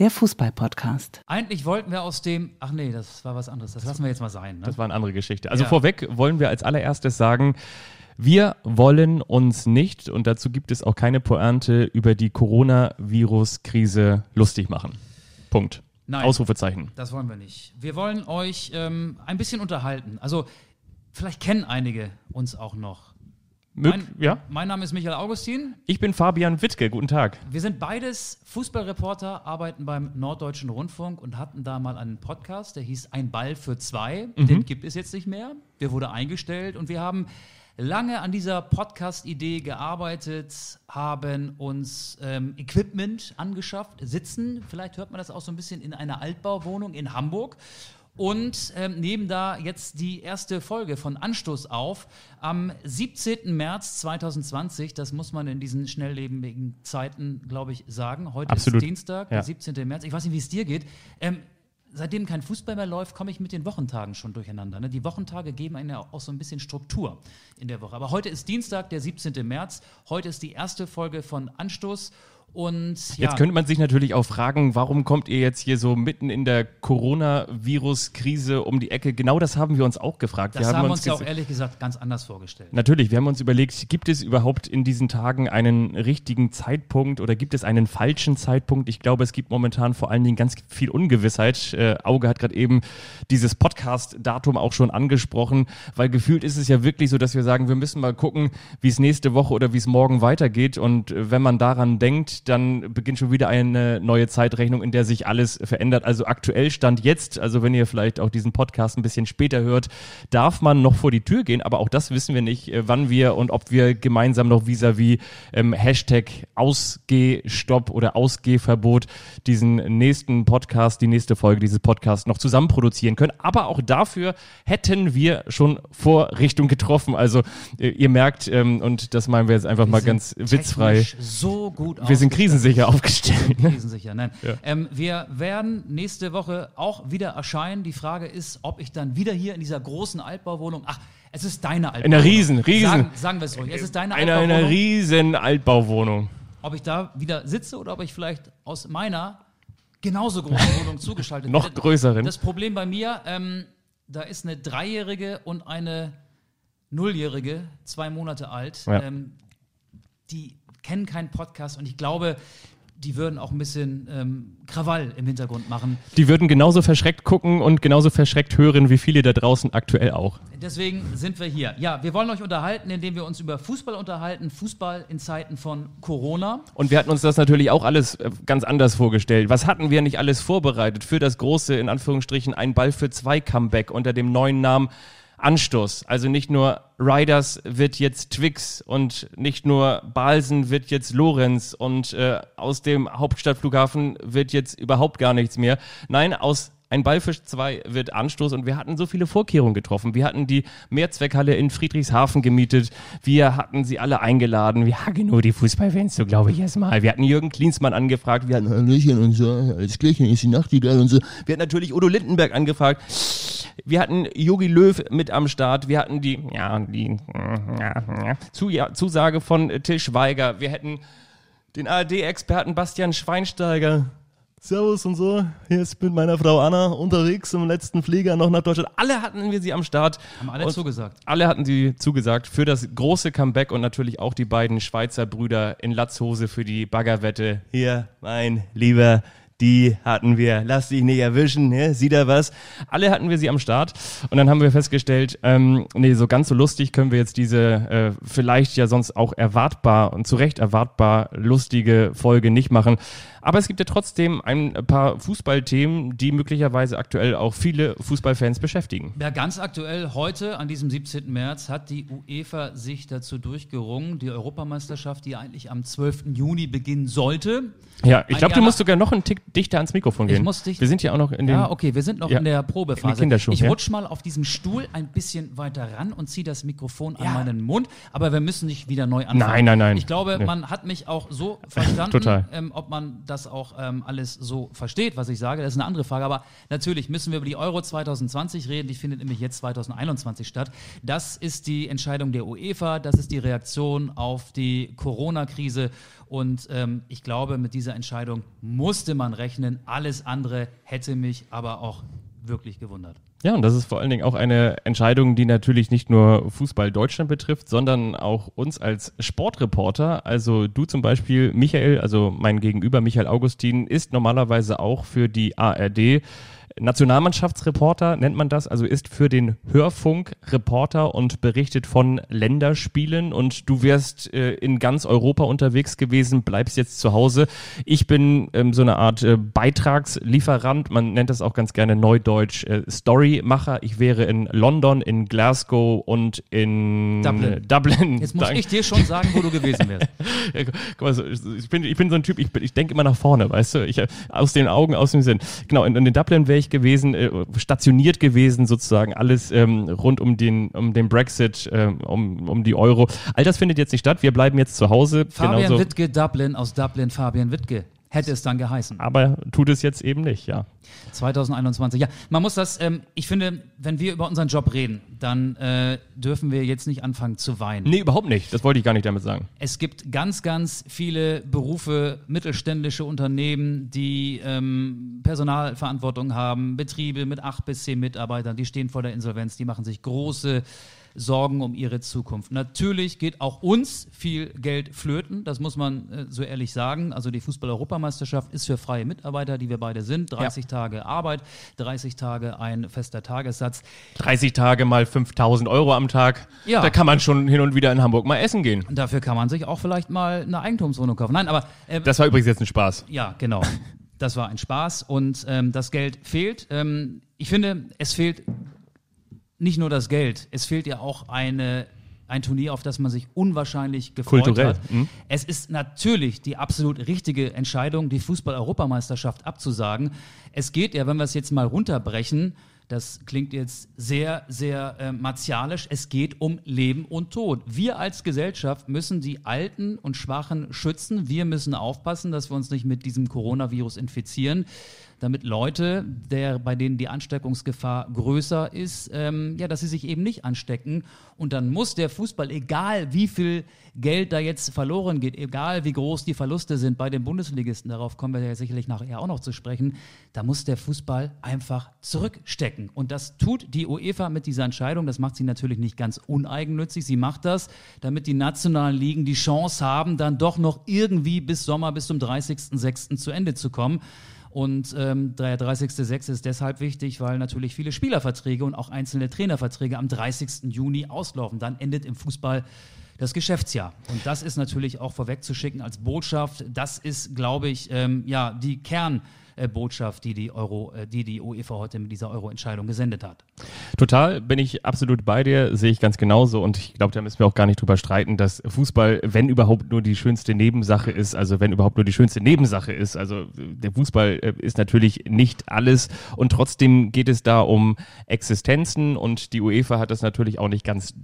der Fußball-Podcast. Eigentlich wollten wir aus dem, ach nee, das war was anderes, das lassen wir jetzt mal sein. Ne? Das war eine andere Geschichte. Also Ja. vorweg wollen wir als allererstes sagen, wir wollen uns nicht, und dazu gibt es auch keine Pointe, über die Coronavirus-Krise lustig machen. Punkt. Nein. Ausrufezeichen. Das wollen wir nicht. Wir wollen euch ähm, ein bisschen unterhalten. Also, vielleicht kennen einige uns auch noch. Mög Mein, ja? mein Name ist Michael Augustin. Ich bin Fabian Wittke. Guten Tag. Wir sind beides Fußballreporter, arbeiten beim Norddeutschen Rundfunk und hatten da mal einen Podcast, der hieß Ein Ball für zwei. Den gibt es jetzt nicht mehr. Der wurde eingestellt und wir haben lange an dieser Podcast-Idee gearbeitet, haben uns ähm, Equipment angeschafft, sitzen, vielleicht hört man das auch so ein bisschen in einer Altbauwohnung in Hamburg und ähm, nehmen da jetzt die erste Folge von Anstoß auf am 17. März 2020. Das muss man in diesen schnelllebigen Zeiten, glaube ich, sagen. Heute Absolut. ist Dienstag, Ja. der 17. März. Ich weiß nicht, wie es dir geht. Ähm, seitdem kein Fußball mehr läuft, komme ich mit den Wochentagen schon durcheinander. Ne? Die Wochentage geben einem ja auch so ein bisschen Struktur in der Woche. Aber heute ist Dienstag, der 17. März. Heute ist die erste Folge von Anstoß. Und ja, Jetzt könnte man sich natürlich auch fragen, warum kommt ihr jetzt hier so mitten in der Coronavirus-Krise um die Ecke? Genau das haben wir uns auch gefragt. das haben wir uns ja auch ehrlich gesagt ganz anders vorgestellt. Natürlich, wir haben uns überlegt, gibt es überhaupt in diesen Tagen einen richtigen Zeitpunkt oder gibt es einen falschen Zeitpunkt? Ich glaube, es gibt momentan vor allen Dingen ganz viel Ungewissheit. Äh, Auge hat gerade eben dieses Podcast-Datum auch schon angesprochen, weil gefühlt ist es ja wirklich so, dass wir sagen, wir müssen mal gucken, wie es nächste Woche oder wie es morgen weitergeht. Und äh, wenn man daran denkt, dann beginnt schon wieder eine neue Zeitrechnung, in der sich alles verändert. Also aktuell stand jetzt, also wenn ihr vielleicht auch diesen Podcast ein bisschen später hört, darf man noch vor die Tür gehen, aber auch das wissen wir nicht, äh, wann wir und ob wir gemeinsam noch vis-à-vis ähm, Hashtag Ausgehstopp oder Ausgehverbot diesen nächsten Podcast, die nächste Folge dieses Podcasts noch zusammen produzieren können. Aber auch dafür hätten wir schon Vorrichtung getroffen. Also äh, ihr merkt, ähm, und das meinen wir jetzt einfach mal sind ganz witzfrei, So gut wir sind ausgestattet. krisensicher aufgestellt. Ne? Krisensicher, nein. Ähm, wir werden nächste Woche auch wieder erscheinen. Die Frage ist, ob ich dann wieder hier in dieser großen Altbauwohnung. Ach, es ist deine Altbauwohnung. In einer riesen, riesen- Sagen, sagen wir es ruhig. Es ist deine Eine, Altbauwohnung. eine riesen Altbauwohnung. ob ich da wieder sitze oder ob ich vielleicht aus meiner genauso großen Wohnung zugeschaltet Noch größeren. Das Problem bei mir, ähm, da ist eine Dreijährige und eine Nulljährige, zwei Monate alt. Ja. Ähm, die kennen keinen Podcast und ich glaube, die würden auch ein bisschen ähm, Krawall im Hintergrund machen. Die würden genauso verschreckt gucken und genauso verschreckt hören wie viele da draußen aktuell auch. Deswegen sind wir hier. Ja, wir wollen euch unterhalten, indem wir uns über Fußball unterhalten. Fußball in Zeiten von Corona. Und wir hatten uns das natürlich auch alles äh, ganz anders vorgestellt. Was hatten wir nicht alles vorbereitet für das große, in Anführungsstrichen, ein Ball für zwei Comeback unter dem neuen Namen Anstoß? Also nicht nur Riders wird jetzt Twix und nicht nur Balsen wird jetzt Lorenz und äh, aus dem Hauptstadtflughafen wird jetzt überhaupt gar nichts mehr. Nein, aus ein Ball für zwei wird Anstoß und wir hatten so viele Vorkehrungen getroffen. Wir hatten die Mehrzweckhalle in Friedrichshafen gemietet. Wir hatten sie alle eingeladen. Wir hatten nur die Fußballfans, so glaube ich erstmal. Wir hatten Jürgen Klinsmann angefragt. Wir hatten Hallöchen und so. Alles Klärchen ist die Nachtigall und so. Wir hatten natürlich Udo Lindenberg angefragt. Wir hatten Jogi Löw mit am Start. Wir hatten die, ja, die ja, ja, ja, Zusage von Till Schweiger. Wir hätten den ARD-Experten Bastian Schweinsteiger. Servus und so. Hier ist mit meiner Frau Anna unterwegs im letzten Flieger noch nach Deutschland. Alle hatten wir sie am Start. Haben alle Und zugesagt. Alle hatten sie zugesagt für das große Comeback und natürlich auch die beiden Schweizer Brüder in Latzhose für die Baggerwette. Hier, mein Lieber, die hatten wir. Lass dich nicht erwischen, ne? Sieh da was? Alle hatten wir sie am Start und dann haben wir festgestellt, ähm, nee, so ganz so lustig können wir jetzt diese äh, vielleicht ja sonst auch erwartbar und zu Recht erwartbar lustige Folge nicht machen. Aber es gibt ja trotzdem ein paar Fußballthemen, die möglicherweise aktuell auch viele Fußballfans beschäftigen. Ja, ganz aktuell heute, an diesem 17. März, hat die UEFA sich dazu durchgerungen, die Europameisterschaft, die eigentlich am 12. Juni beginnen sollte. Ja, ich glaube, du musst sogar noch einen Tick dichter ans Mikrofon Ich gehen. muss dicht- Wir sind ja auch noch in den. Ja, okay, wir sind noch Ja, in der in Probephase. Kinderschuhen, ich ja. rutsch mal auf diesem Stuhl ein bisschen weiter ran und ziehe das Mikrofon an meinen Mund, aber wir müssen nicht wieder neu anfangen. Nein, nein, nein. Ich glaube, Nee. man hat mich auch so verstanden, Total. Ähm, ob man das auch ähm, alles so versteht, was ich sage, das ist eine andere Frage, aber natürlich müssen wir über die Euro 2020 reden, die findet nämlich jetzt 2021 statt. Das ist die Entscheidung der UEFA, das ist die Reaktion auf die Corona-Krise Und ähm, ich glaube, mit dieser Entscheidung musste man rechnen. Alles andere hätte mich aber auch wirklich gewundert. Ja, und das ist vor allen Dingen auch eine Entscheidung, die natürlich nicht nur Fußball Deutschland betrifft, sondern auch uns als Sportreporter. Also du zum Beispiel, Michael, also mein Gegenüber, Michael Augustin, ist normalerweise auch für die ARD Nationalmannschaftsreporter nennt man das, also ist für den Hörfunk Reporter und berichtet von Länderspielen und du wirst äh, in ganz Europa unterwegs gewesen, bleibst jetzt zu Hause. Ich bin ähm, so eine Art äh, Beitragslieferant, man nennt das auch ganz gerne neudeutsch äh, Storymacher. Ich wäre in London, in Glasgow und in Dublin. Dublin. Jetzt muss Dank. ich dir schon sagen, wo du gewesen wärst. ja, guck mal, so, ich, bin, ich bin so ein Typ, ich, ich denke immer nach vorne, weißt du, ich, aus den Augen, aus dem Sinn. Genau, in, in Dublin wäre ich gewesen, äh, stationiert gewesen sozusagen, alles ähm, rund um den, um den Brexit, ähm, um, um die Euro. All das findet jetzt nicht statt. Wir bleiben jetzt zu Hause. Fabian genauso. Wittke, Dublin, aus Dublin Fabian Wittke hätte es dann geheißen. Aber tut es jetzt eben nicht, ja. 2021, ja. Man muss das, ähm, ich finde, wenn wir über unseren Job reden, dann äh, dürfen wir jetzt nicht anfangen zu weinen. Nee, überhaupt nicht. Das wollte ich gar nicht damit sagen. Es gibt ganz, ganz viele Berufe, mittelständische Unternehmen, die ähm, Personalverantwortung haben, Betriebe mit acht bis zehn Mitarbeitern, die stehen vor der Insolvenz, die machen sich große Sorgen um ihre Zukunft. Natürlich geht auch uns viel Geld flöten, das muss man äh, so ehrlich sagen. Also die Fußball-Europameisterschaft ist für freie Mitarbeiter, die wir beide sind. 30 ja. Tage Arbeit, 30 Tage ein fester Tagessatz. 30 Tage mal 5000 Euro am Tag. Ja. Da kann man schon hin und wieder in Hamburg mal essen gehen. Dafür kann man sich auch vielleicht mal eine Eigentumswohnung kaufen. Nein, aber. Äh, das war übrigens jetzt ein Spaß. Ja, genau. Das war ein Spaß und ähm, das Geld fehlt. Ähm, ich finde, es fehlt nicht nur das Geld, es fehlt ja auch eine ein Turnier, auf das man sich unwahrscheinlich gefreut Kulturell. hat. Mhm. Es ist natürlich die absolut richtige Entscheidung, die Fußball-Europameisterschaft abzusagen. Es geht ja, wenn wir es jetzt mal runterbrechen, das klingt jetzt sehr, sehr äh, martialisch. Es geht um Leben und Tod. Wir als Gesellschaft müssen die Alten und Schwachen schützen. Wir müssen aufpassen, dass wir uns nicht mit diesem Coronavirus infizieren damit Leute, der, bei denen die Ansteckungsgefahr größer ist, ähm, ja, dass sie sich eben nicht anstecken. Und dann muss der Fußball, egal wie viel Geld da jetzt verloren geht, egal wie groß die Verluste sind bei den Bundesligisten, darauf kommen wir ja sicherlich nachher auch noch zu sprechen, da muss der Fußball einfach zurückstecken. Und das tut die UEFA mit dieser Entscheidung. Das macht sie natürlich nicht ganz uneigennützig. Sie macht das, damit die nationalen Ligen die Chance haben, dann doch noch irgendwie bis Sommer, bis zum 30.06. zu Ende zu kommen. Und ähm, der 30.06. ist deshalb wichtig, weil natürlich viele Spielerverträge und auch einzelne Trainerverträge am 30. Juni auslaufen. Dann endet im Fußball das Geschäftsjahr. Und das ist natürlich auch vorwegzuschicken als Botschaft. Das ist, glaube ich, ähm, ja, die Kern. Botschaft, die die, Euro, äh, die die UEFA heute mit dieser Euro-Entscheidung gesendet hat. Total, bin ich absolut bei dir, sehe ich ganz genauso und ich glaube, da müssen wir auch gar nicht drüber streiten, dass Fußball, wenn überhaupt nur die schönste Nebensache ist, also wenn überhaupt nur die schönste Nebensache ist, also der Fußball äh, ist natürlich nicht alles und trotzdem geht es da um Existenzen und die UEFA hat das natürlich auch nicht ganz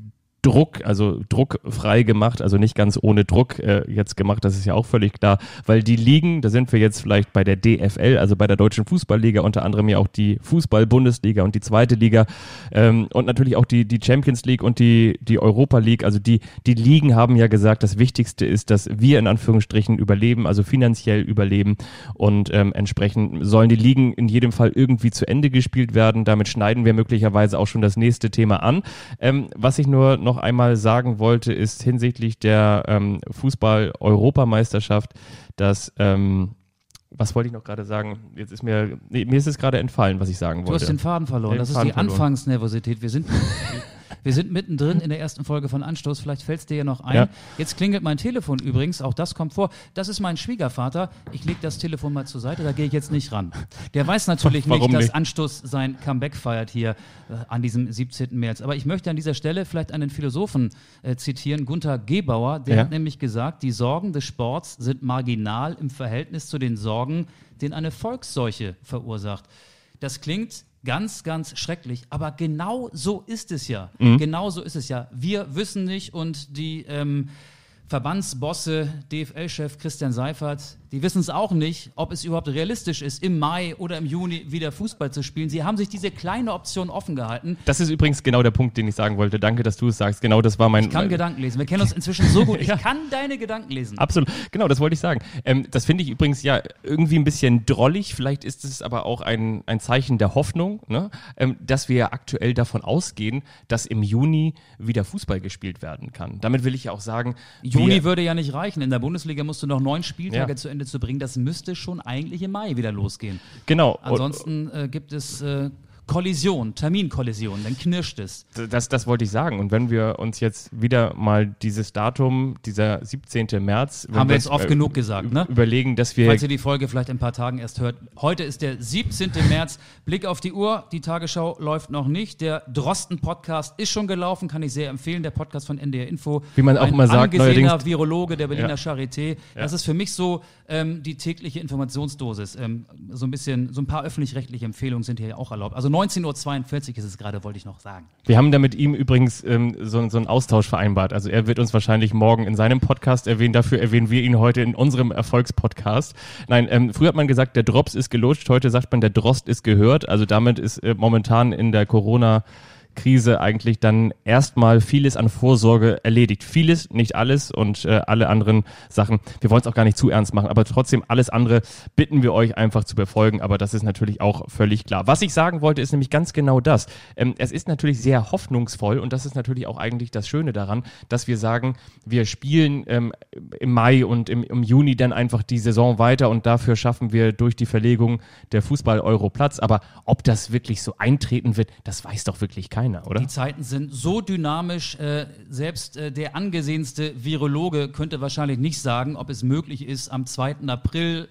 Druck, also druckfrei gemacht, also nicht ganz ohne Druck äh, jetzt gemacht, das ist ja auch völlig klar, weil die Ligen, da sind wir jetzt vielleicht bei der DFL, also bei der Deutschen Fußballliga, unter anderem ja auch die Fußball-Bundesliga und die zweite Liga ähm, und natürlich auch die, die Champions League und die, die Europa League, also die, die Ligen haben ja gesagt, das Wichtigste ist, dass wir in Anführungsstrichen überleben, also finanziell überleben und ähm, entsprechend sollen die Ligen in jedem Fall irgendwie zu Ende gespielt werden, damit schneiden wir möglicherweise auch schon das nächste Thema an. Ähm, was ich nur noch noch einmal sagen wollte, ist hinsichtlich der ähm, Fußball-Europameisterschaft, dass ähm, was wollte ich noch gerade sagen? Jetzt ist mir, nee, mir ist es gerade entfallen, was ich sagen wollte. Du hast den Faden verloren. Den das Faden ist die verloren. Anfangsnervosität. Wir sind Wir sind mittendrin in der ersten Folge von Anstoß. Vielleicht fällt es dir ja noch ein. Ja. Jetzt klingelt mein Telefon übrigens. Auch das kommt vor. Das ist mein Schwiegervater. Ich lege das Telefon mal zur Seite. Da gehe ich jetzt nicht ran. Der weiß natürlich nicht, dass Anstoß sein Comeback feiert hier äh, an diesem 17. März. Aber ich möchte an dieser Stelle vielleicht einen Philosophen äh, zitieren, Gunther Gebauer. Der ja. hat nämlich gesagt, die Sorgen des Sports sind marginal im Verhältnis zu den Sorgen, den eine Volksseuche verursacht. Das klingt Ganz, ganz schrecklich. Aber genau so ist es ja. Mhm. Genau so ist es ja. Wir wissen nicht und die ähm, Verbandsbosse, DFL-Chef Christian Seifert, Die wissen es auch nicht, ob es überhaupt realistisch ist, im Mai oder im Juni wieder Fußball zu spielen. Sie haben sich diese kleine Option offen gehalten. Das ist übrigens genau der Punkt, den ich sagen wollte. Danke, dass du es sagst. Genau das war mein. Ich kann mein, Gedanken lesen. Wir kennen uns inzwischen so gut. Ich ja. kann deine Gedanken lesen. Absolut. Genau, das wollte ich sagen. Ähm, das finde ich übrigens ja irgendwie ein bisschen drollig. Vielleicht ist es aber auch ein, ein Zeichen der Hoffnung, ne? ähm, dass wir aktuell davon ausgehen, dass im Juni wieder Fußball gespielt werden kann. Damit will ich ja auch sagen. Juni würde ja nicht reichen. In der Bundesliga musst du noch neun Spieltage ja. zu Ende zu bringen. Das müsste schon eigentlich im Mai wieder losgehen. Genau. Ansonsten äh, gibt es äh, Kollision, Terminkollision, dann knirscht es. Das, das wollte ich sagen. Und wenn wir uns jetzt wieder mal dieses Datum, dieser 17. März. Haben wir jetzt oft äh, genug gesagt, ne? Überlegen, dass wir. Falls ihr die Folge vielleicht in ein paar Tagen erst hört. Heute ist der 17. März. Blick auf die Uhr. Die Tagesschau läuft noch nicht. Der Drosten-Podcast ist schon gelaufen, kann ich sehr empfehlen. Der Podcast von NDR Info. Wie man auch immer sagt, neuerdings. Virologe der Berliner ja. Charité. Ja. Das ist für mich so ähm, die tägliche Informationsdosis. Ähm, so ein bisschen, so ein paar öffentlich-rechtliche Empfehlungen sind hier auch erlaubt. Also 19.42 Uhr ist es gerade, wollte ich noch sagen. Wir haben da mit ihm übrigens ähm, so, so einen Austausch vereinbart. Also er wird uns wahrscheinlich morgen in seinem Podcast erwähnen. Dafür erwähnen wir ihn heute in unserem Erfolgspodcast. Nein, ähm, früher hat man gesagt, der Drops ist gelutscht. Heute sagt man, der Drost ist gehört. Also damit ist äh, momentan in der Corona- Krise eigentlich dann erstmal vieles an Vorsorge erledigt. Vieles, nicht alles und äh, alle anderen Sachen. Wir wollen es auch gar nicht zu ernst machen, aber trotzdem alles andere bitten wir euch einfach zu befolgen. Aber das ist natürlich auch völlig klar. Was ich sagen wollte, ist nämlich ganz genau das. Ähm, es ist natürlich sehr hoffnungsvoll und das ist natürlich auch eigentlich das Schöne daran, dass wir sagen, wir spielen ähm, im Mai und im, im Juni dann einfach die Saison weiter und dafür schaffen wir durch die Verlegung der Fußball-Euro Platz. Aber ob das wirklich so eintreten wird, das weiß doch wirklich keiner keiner, oder? Die Zeiten sind so dynamisch, äh, selbst äh, der angesehenste Virologe könnte wahrscheinlich nicht sagen, ob es möglich ist, am 2. April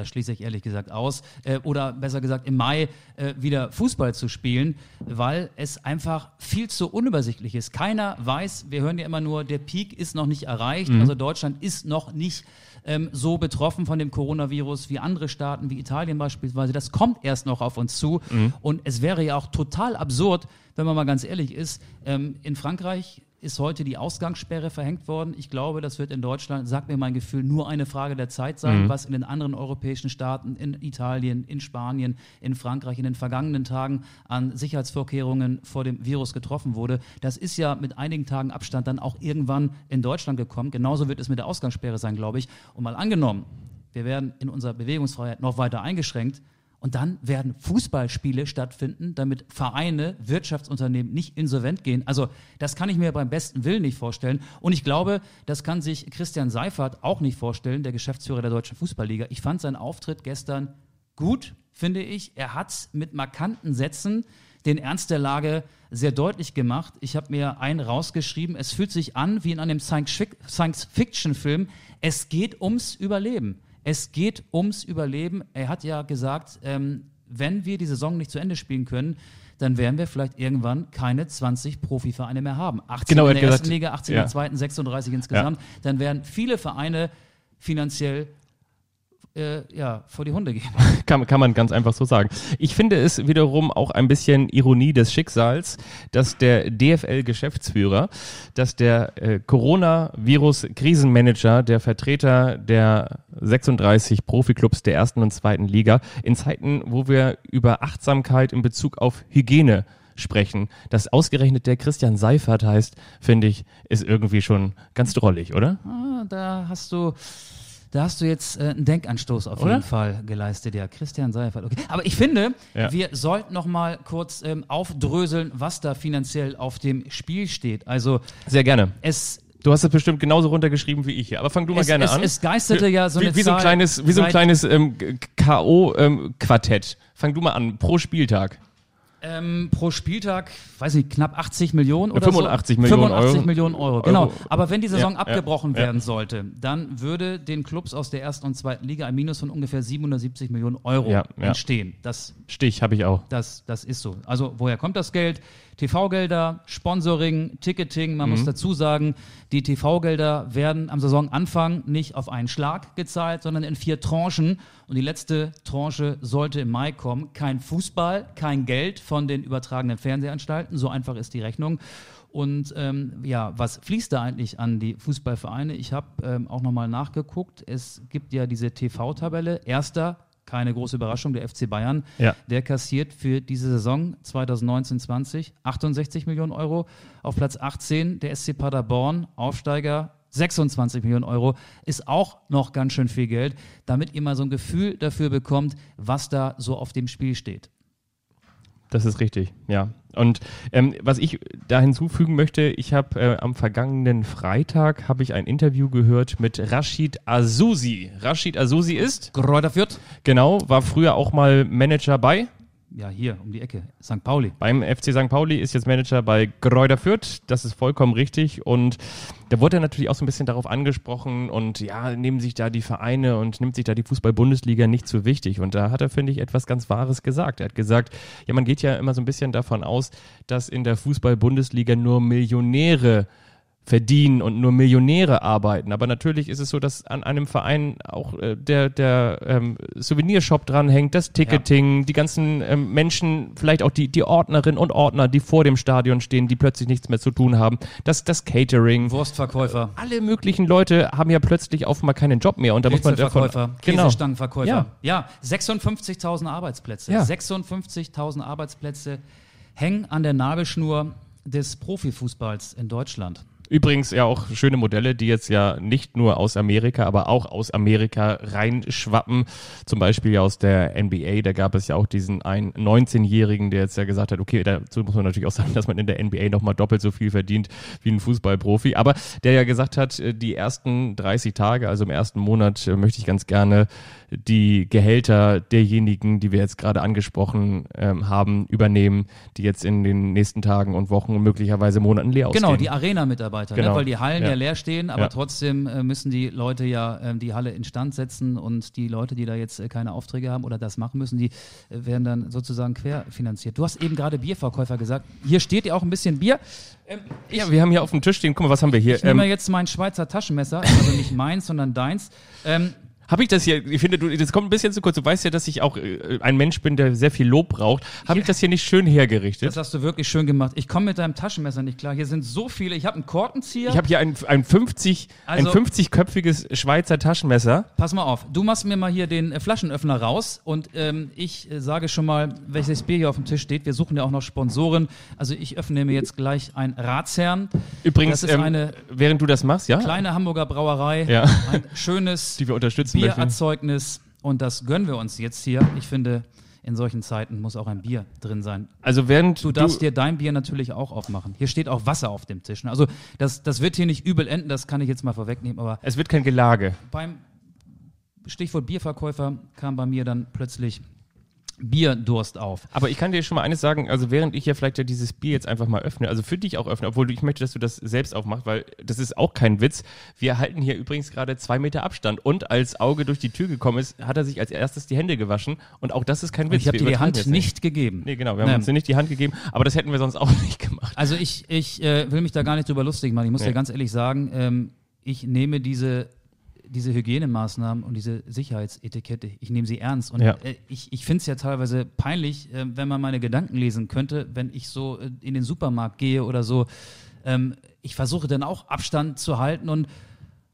das schließe ich ehrlich gesagt aus, äh, oder besser gesagt im Mai äh, wieder Fußball zu spielen, weil es einfach viel zu unübersichtlich ist. Keiner weiß, wir hören ja immer nur, der Peak ist noch nicht erreicht, mhm. also Deutschland ist noch nicht ähm, so betroffen von dem Coronavirus wie andere Staaten, wie Italien beispielsweise. Das kommt erst noch auf uns zu. Mhm. Und es wäre ja auch total absurd, wenn man mal ganz ehrlich ist, ähm, in Frankreich ist heute die Ausgangssperre verhängt worden. Ich glaube, das wird in Deutschland, sagt mir mein Gefühl, nur eine Frage der Zeit sein, mhm. was in den anderen europäischen Staaten, in Italien, in Spanien, in Frankreich in den vergangenen Tagen an Sicherheitsvorkehrungen vor dem Virus getroffen wurde. Das ist ja mit einigen Tagen Abstand dann auch irgendwann in Deutschland gekommen. Genauso wird es mit der Ausgangssperre sein, glaube ich. Und mal angenommen, wir werden in unserer Bewegungsfreiheit noch weiter eingeschränkt, und dann werden Fußballspiele stattfinden, damit Vereine, Wirtschaftsunternehmen nicht insolvent gehen. Also das kann ich mir beim besten Willen nicht vorstellen. Und ich glaube, das kann sich Christian Seifert auch nicht vorstellen, der Geschäftsführer der Deutschen Fußballliga. Ich fand seinen Auftritt gestern gut, finde ich. Er hat mit markanten Sätzen den Ernst der Lage sehr deutlich gemacht. Ich habe mir einen rausgeschrieben. Es fühlt sich an wie in einem Science-Fiction-Film. Es geht ums Überleben. Es geht ums Überleben. Er hat ja gesagt, ähm, wenn wir die Saison nicht zu Ende spielen können, dann werden wir vielleicht irgendwann keine 20 Profivereine mehr haben. 18 genau, in der ersten Liga, 18 ja. in der zweiten, 36 insgesamt. Ja. Dann werden viele Vereine finanziell äh, ja, vor die Hunde gehen. kann, kann man ganz einfach so sagen. Ich finde es wiederum auch ein bisschen Ironie des Schicksals, dass der DFL-Geschäftsführer, dass der äh, Coronavirus-Krisenmanager, der Vertreter der 36 Profiklubs der ersten und zweiten Liga, in Zeiten, wo wir über Achtsamkeit in Bezug auf Hygiene sprechen, dass ausgerechnet der Christian Seifert heißt, finde ich, ist irgendwie schon ganz drollig, oder? Ah, da hast du da hast du jetzt äh, einen Denkanstoß auf Oder? jeden Fall geleistet, ja. Christian Seifert. Okay. Aber ich finde, ja. wir sollten noch mal kurz ähm, aufdröseln, was da finanziell auf dem Spiel steht. Also sehr gerne. Es Du hast es bestimmt genauso runtergeschrieben wie ich hier, aber fang du mal es, gerne es, an. Es geisterte ja so wie, eine wie so ein kleines, wie so ein kleines ähm, K.O.-Quartett. Ähm, fang du mal an, pro Spieltag. Ähm, pro Spieltag, weiß nicht, knapp 80 Millionen oder 85 so. Millionen 85 Euro. Millionen Euro, genau. Euro. Aber wenn die Saison ja, abgebrochen ja, werden ja. sollte, dann würde den Clubs aus der ersten und zweiten Liga ein Minus von ungefähr 770 Millionen Euro entstehen. Das Stich habe ich auch. Das, das ist so. Also woher kommt das Geld? TV-Gelder, Sponsoring, Ticketing. Man mhm. muss dazu sagen, die TV-Gelder werden am Saisonanfang nicht auf einen Schlag gezahlt, sondern in vier Tranchen. Und die letzte Tranche sollte im Mai kommen. Kein Fußball, kein Geld von den übertragenen Fernsehanstalten. So einfach ist die Rechnung. Und ähm, ja, was fließt da eigentlich an die Fußballvereine? Ich habe ähm, auch nochmal nachgeguckt. Es gibt ja diese TV-Tabelle. Erster, keine große Überraschung, der FC Bayern. Ja. Der kassiert für diese Saison 2019-20 68 Millionen Euro. Auf Platz 18 der SC Paderborn, Aufsteiger 26 Millionen Euro ist auch noch ganz schön viel Geld, damit ihr mal so ein Gefühl dafür bekommt, was da so auf dem Spiel steht. Das ist richtig, ja. Und ähm, was ich da hinzufügen möchte, ich habe äh, am vergangenen Freitag habe ich ein Interview gehört mit Rashid Azusi. Rashid Azusi ist Kräuter Fürth? genau war früher auch mal Manager bei Ja, hier um die Ecke, St. Pauli. beim FC St. Pauli, ist jetzt Manager bei Gräuter Fürth. Das ist vollkommen richtig. Und da wurde er natürlich auch so ein bisschen darauf angesprochen und ja, nehmen sich da die Vereine und nimmt sich da die Fußball-Bundesliga nicht so wichtig. Und da hat er, finde ich, etwas ganz Wahres gesagt. Er hat gesagt, ja, man geht ja immer so ein bisschen davon aus, dass in der Fußball-Bundesliga nur Millionäre verdienen und nur Millionäre arbeiten. Aber natürlich ist es so, dass an einem Verein auch äh, der, der ähm, Souvenirshop dranhängt, das Ticketing, die ganzen ähm, Menschen, vielleicht auch die, die Ordnerinnen und Ordner, die vor dem Stadion stehen, die plötzlich nichts mehr zu tun haben, das, das Catering. Wurstverkäufer, Alle möglichen Leute haben ja plötzlich mal keinen Job mehr und da muss man davon, genau. Käsestangenverkäufer. Ja. Ja, 56.000 Arbeitsplätze. Ja. 56.000 Arbeitsplätze hängen an der Nabelschnur des Profifußballs in Deutschland. Übrigens ja auch schöne Modelle, die jetzt ja nicht nur aus Amerika, aber auch aus Amerika reinschwappen. Zum Beispiel ja aus der NBA. Da gab es ja auch diesen einen 19-Jährigen, der jetzt ja gesagt hat, okay, dazu muss man natürlich auch sagen, dass man in der NBA nochmal doppelt so viel verdient wie ein Fußballprofi. Aber der ja gesagt hat, äh, die ersten 30 Tage, also im ersten Monat, äh, möchte ich ganz gerne die Gehälter derjenigen, die wir jetzt gerade angesprochen ähm, haben, übernehmen, die jetzt in den nächsten Tagen und Wochen und möglicherweise Monaten leer ausgehen. Genau, die Arena-Mitarbeiter, Genau. ne? weil die Hallen ja. Ja. leer stehen, aber Ja. trotzdem äh, müssen die Leute ja ähm, die Halle instand setzen und die Leute, die da jetzt äh, keine Aufträge haben oder das machen müssen, die äh, werden dann sozusagen querfinanziert. Du hast eben gerade Bierverkäufer gesagt. Hier steht ja auch ein bisschen Bier. Ähm, ich Ja, wir haben hier auf dem Tisch stehen, guck mal, was haben wir hier? ich nehme Ähm, jetzt mein Schweizer Taschenmesser, also nicht meins, sondern deins. Ähm, Habe ich das hier, ich finde, du, das kommt ein bisschen zu kurz. Du weißt ja, dass ich auch äh, ein Mensch bin, der sehr viel Lob braucht. Habe ich das hier nicht schön hergerichtet? das hast du wirklich schön gemacht. Ich komme mit deinem Taschenmesser nicht klar. Hier sind so viele. Ich habe einen Korkenzieher. Ich habe hier ein, ein 50, ein Also- 50-köpfiges Schweizer Taschenmesser. Pass mal auf, du machst mir mal hier den äh, Flaschenöffner raus und ähm, ich äh, sage schon mal, welches Bier hier auf dem Tisch steht. Wir suchen ja auch noch Sponsoren. Also ich öffne mir jetzt gleich ein Ratsherrn. Übrigens, Das ist ähm, eine während du das machst, ja, kleine Hamburger Brauerei, Ja. ein schönes die wir unterstützen. Biererzeugnis und das gönnen wir uns jetzt hier. Ich finde, in solchen Zeiten muss auch ein Bier drin sein. Also während Du darfst dir dein Bier natürlich auch aufmachen. Hier steht auch Wasser auf dem Tisch. ne? Also das, das wird hier nicht übel enden, das kann ich jetzt mal vorwegnehmen, aber es wird kein Gelage. beim Stichwort Bierverkäufer kam bei mir dann plötzlich Bierdurst auf. Aber ich kann dir schon mal eines sagen, also während ich ja vielleicht ja dieses Bier jetzt einfach mal öffne, also für dich auch öffne, obwohl du, ich möchte, dass du das selbst aufmachst, weil das ist auch kein Witz. Wir halten hier übrigens gerade zwei Meter Abstand und als Auge durch die Tür gekommen ist, hat er sich als erstes die Hände gewaschen und auch das ist kein Witz. Ich habe dir die Hand nicht gegeben. Nee, genau, wir haben Nee. uns nicht die Hand gegeben, aber das hätten wir sonst auch nicht gemacht. Also ich, ich äh, will mich da gar nicht drüber lustig machen. Ich muss Nee. dir ganz ehrlich sagen, ähm, ich nehme diese, diese Hygienemaßnahmen und diese Sicherheitsetikette, ich nehme sie ernst. Und Ja. äh, ich, ich finde es ja teilweise peinlich, äh, wenn man meine Gedanken lesen könnte, wenn ich so äh, in den Supermarkt gehe oder so. Ähm, ich versuche dann auch Abstand zu halten und,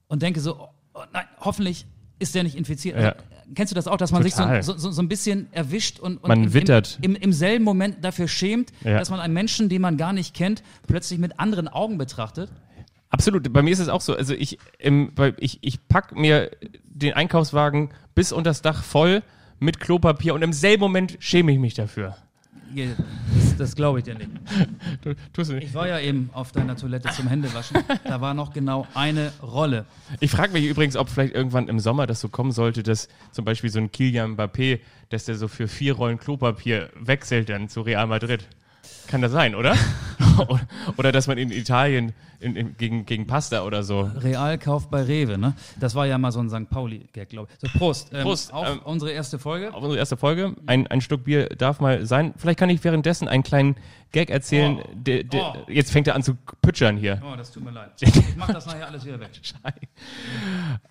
und denke so, oh, oh, nein, hoffentlich ist der nicht infiziert. Ja. Also, Kennst du das auch, dass man Total. sich so, so, so ein bisschen erwischt und, und Man im, wittert. Im, im, im selben Moment dafür schämt, Ja. dass man einen Menschen, den man gar nicht kennt, plötzlich mit anderen Augen betrachtet? Absolut, bei mir ist es auch so. Also ich, weil ich, ich pack mir den Einkaufswagen bis unter das Dach voll mit Klopapier und im selben Moment schäme ich mich dafür. Das, das glaube ich dir nicht. Du, tust du nicht. Ich war ja eben auf deiner Toilette zum Händewaschen. Da war noch genau eine Rolle. Ich frage mich übrigens, ob vielleicht irgendwann im Sommer das so kommen sollte, dass zum Beispiel so ein Kilian Mbappé, dass der so für vier Rollen Klopapier wechselt dann zu Real Madrid. Kann das sein, oder? oder, dass man in Italien in, in, gegen, gegen Pasta oder so. Real kauft bei Rewe, ne? Das war ja mal so ein St. Pauli-Gag, glaube ich. So, Prost. Ähm, Prost, Auf ähm, unsere erste Folge. Auf unsere erste Folge. Ein, ein Schluck Bier darf mal sein. Vielleicht kann ich währenddessen einen kleinen Gag erzählen. Oh. Der, der, Oh. Jetzt fängt er an zu pütschern hier. Oh, das tut mir leid. Ich mach das nachher alles wieder weg.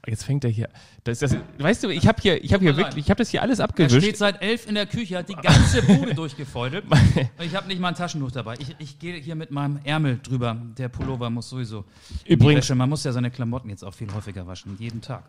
Jetzt fängt er hier. Das, das, weißt du, ich habe hier, ich habe hier wirklich, ich habe das hier alles Er abgewischt. steht seit elf in der Küche, hat die ganze Bude durchgefeudelt. Und ich habe nicht mal ein Taschentuch dabei. Ich, ich gehe hier mit meinem Ärmel drüber. Der Pullover muss sowieso. in die Übrigens- Wäsche. Man muss ja seine Klamotten jetzt auch viel häufiger waschen, jeden Tag.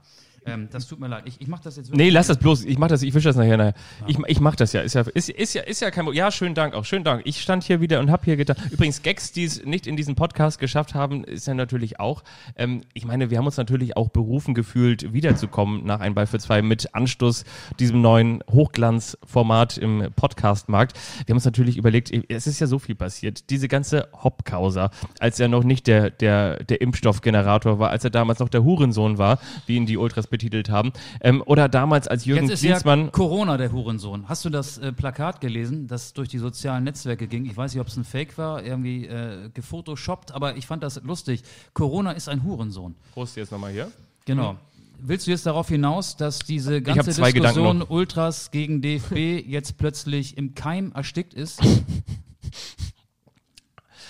Ähm, das tut mir leid. Ich, ich mache das jetzt wirklich. Nee, lass das bloß. Ich mach das, ich wische das nachher. nachher. Ich, ich mach das ja. Ist ja, ist, ist ja, ist ja kein Ja, schönen Dank auch. Schönen Dank. Ich stand hier wieder und habe hier gedacht. Übrigens, Gags, die es nicht in diesen Podcast geschafft haben, ist ja natürlich auch. Ähm, ich meine, wir haben uns natürlich auch berufen gefühlt, wiederzukommen nach ein Ball für zwei mit Anstoß diesem neuen Hochglanzformat im Podcast-Markt. Wir haben uns natürlich überlegt, es ist ja so viel passiert. Diese ganze Hopkauser, als er noch nicht der, der, der Impfstoffgenerator war, als er damals noch der Hurensohn war, wie ihn die Ultras betitelt haben. Ähm, oder damals als Jürgen Jetzt ist ja Klinsmann. Corona der Hurensohn. Hast du das äh, Plakat gelesen, das durch die sozialen Netzwerke ging? Ich weiß nicht, ob es ein Fake war, irgendwie äh, gefotoshoppt, aber ich fand das lustig. Corona ist ein Hurensohn. Prost jetzt nochmal hier. Genau. Willst du jetzt darauf hinaus, dass diese ganze Diskussion. Ultras gegen DFB jetzt plötzlich im Keim erstickt ist?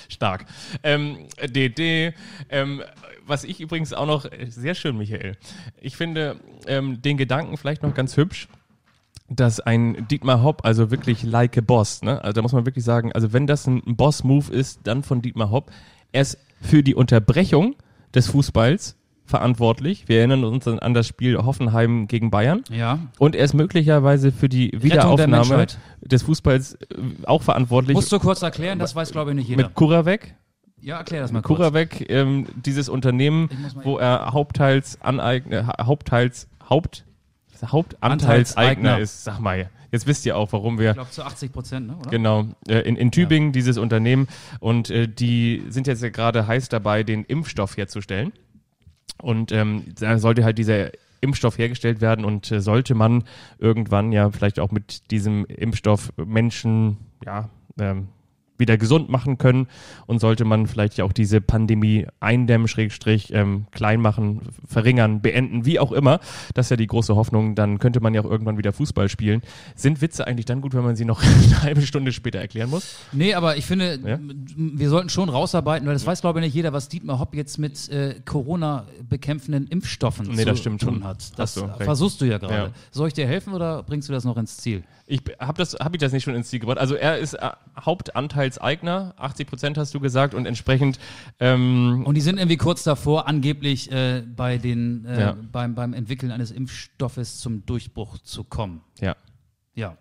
Stark. Ähm, DD, ähm, was ich übrigens auch noch, äh, sehr schön, Michael. Ich finde ähm, den Gedanken vielleicht noch ganz hübsch, dass ein Dietmar Hopp, also wirklich like a Boss, ne? Also da muss man wirklich sagen, also wenn das ein Boss-Move ist, dann von Dietmar Hopp. Er ist für die Unterbrechung des Fußballs verantwortlich. Wir erinnern uns an das Spiel Hoffenheim gegen Bayern. Ja. Und er ist möglicherweise für die der Wiederaufnahme des Fußballs äh, auch verantwortlich. Musst du kurz erklären, das weiß glaube ich nicht jeder. mit Kuravec. Ja, erklär das mal kurz. Kuravec, ähm, dieses Unternehmen, wo er Hauptteils Aneigner, Hauptteils Haupt Hauptanteilseigner Anteilseigner. ist. Sag mal, jetzt wisst ihr auch, warum wir Ich glaube zu 80 Prozent, ne? oder? Genau, äh, in, in Tübingen dieses Unternehmen und äh, die sind jetzt ja gerade heiß dabei, den Impfstoff herzustellen. Und ähm, da sollte halt dieser Impfstoff hergestellt werden und äh, sollte man irgendwann ja vielleicht auch mit diesem Impfstoff Menschen ja ähm, wieder gesund machen können und sollte man vielleicht ja auch diese Pandemie eindämmen, Schrägstrich, ähm, klein machen, verringern, beenden, wie auch immer. Das ist ja die große Hoffnung. Dann könnte man ja auch irgendwann wieder Fußball spielen. Sind Witze eigentlich dann gut, wenn man sie noch eine halbe Stunde später erklären muss? Nee, aber ich finde, Ja? wir sollten schon rausarbeiten, weil das weiß, glaube ich, nicht jeder, was Dietmar Hopp jetzt mit äh, Corona bekämpfenden Impfstoffen Nee, zu das stimmt tun schon. hat. Das recht. versuchst du ja gerade. Ja. Soll ich dir helfen oder bringst du das noch ins Ziel? Ich habe das, habe ich das nicht schon ins Ziel gebracht. Also er ist äh, Hauptanteilseigner, 80 Prozent hast du gesagt und entsprechend ähm, Und die sind irgendwie kurz davor, angeblich äh, bei den, äh, Ja. beim, beim Entwickeln eines Impfstoffes zum Durchbruch zu kommen. ja. Ja.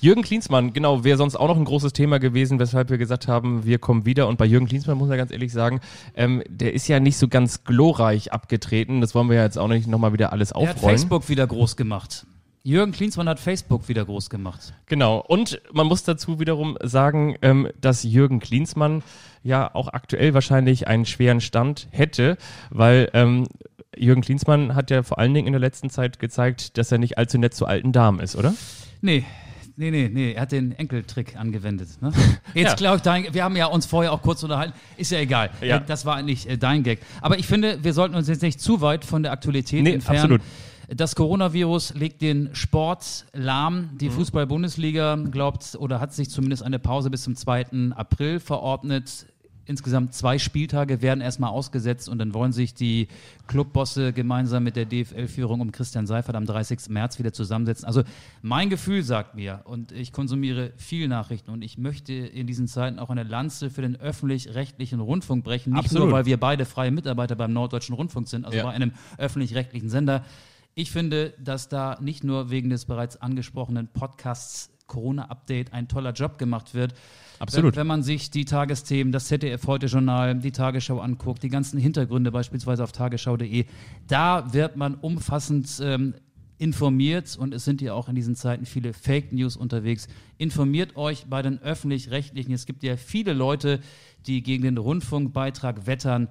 Jürgen Klinsmann, genau, wäre sonst auch noch ein großes Thema gewesen, weshalb wir gesagt haben, wir kommen wieder. Und bei Jürgen Klinsmann muss man ganz ehrlich sagen, ähm, der ist ja nicht so ganz glorreich abgetreten. Das wollen wir ja jetzt auch nicht nochmal wieder alles Er hat aufrollen. Facebook wieder groß gemacht. Jürgen Klinsmann hat Facebook wieder groß gemacht. Genau. Und man muss dazu wiederum sagen, ähm, dass Jürgen Klinsmann ja auch aktuell wahrscheinlich einen schweren Stand hätte, weil ähm, Jürgen Klinsmann hat ja vor allen Dingen in der letzten Zeit gezeigt, dass er nicht allzu nett zu alten Damen ist, oder? Nee, nee, nee, nee, er hat den Enkeltrick angewendet. Ne? Jetzt Ja. glaube ich, dein, wir haben ja uns vorher auch kurz unterhalten, ist ja egal. Ja. Das war nicht äh, dein Gag. Aber ich finde, wir sollten uns jetzt nicht zu weit von der Aktualität Nee, entfernen. absolut. Das Coronavirus legt den Sport lahm. Mhm. Die Fußball-Bundesliga glaubt oder hat sich zumindest eine Pause bis zum 2. April verordnet. Insgesamt zwei Spieltage werden erstmal ausgesetzt und dann wollen sich die Clubbosse gemeinsam mit der DFL-Führung um Christian Seifert am 30. März wieder zusammensetzen. Also mein Gefühl sagt mir, und ich konsumiere viel Nachrichten und ich möchte in diesen Zeiten auch eine Lanze für den öffentlich-rechtlichen Rundfunk brechen. Nicht Absolut. nur, weil wir beide freie Mitarbeiter beim Norddeutschen Rundfunk sind, also Ja. bei einem öffentlich-rechtlichen Sender. Ich finde, dass da nicht nur wegen des bereits angesprochenen Podcasts Corona-Update ein toller Job gemacht wird. Absolut. Wenn, wenn man sich die Tagesthemen, das ZDF heute Journal, die Tagesschau anguckt, die ganzen Hintergründe beispielsweise auf tagesschau.de, da wird man umfassend ähm, informiert und es sind ja auch in diesen Zeiten viele Fake News unterwegs. Informiert euch bei den öffentlich-rechtlichen. Es gibt ja viele Leute, die gegen den Rundfunkbeitrag wettern.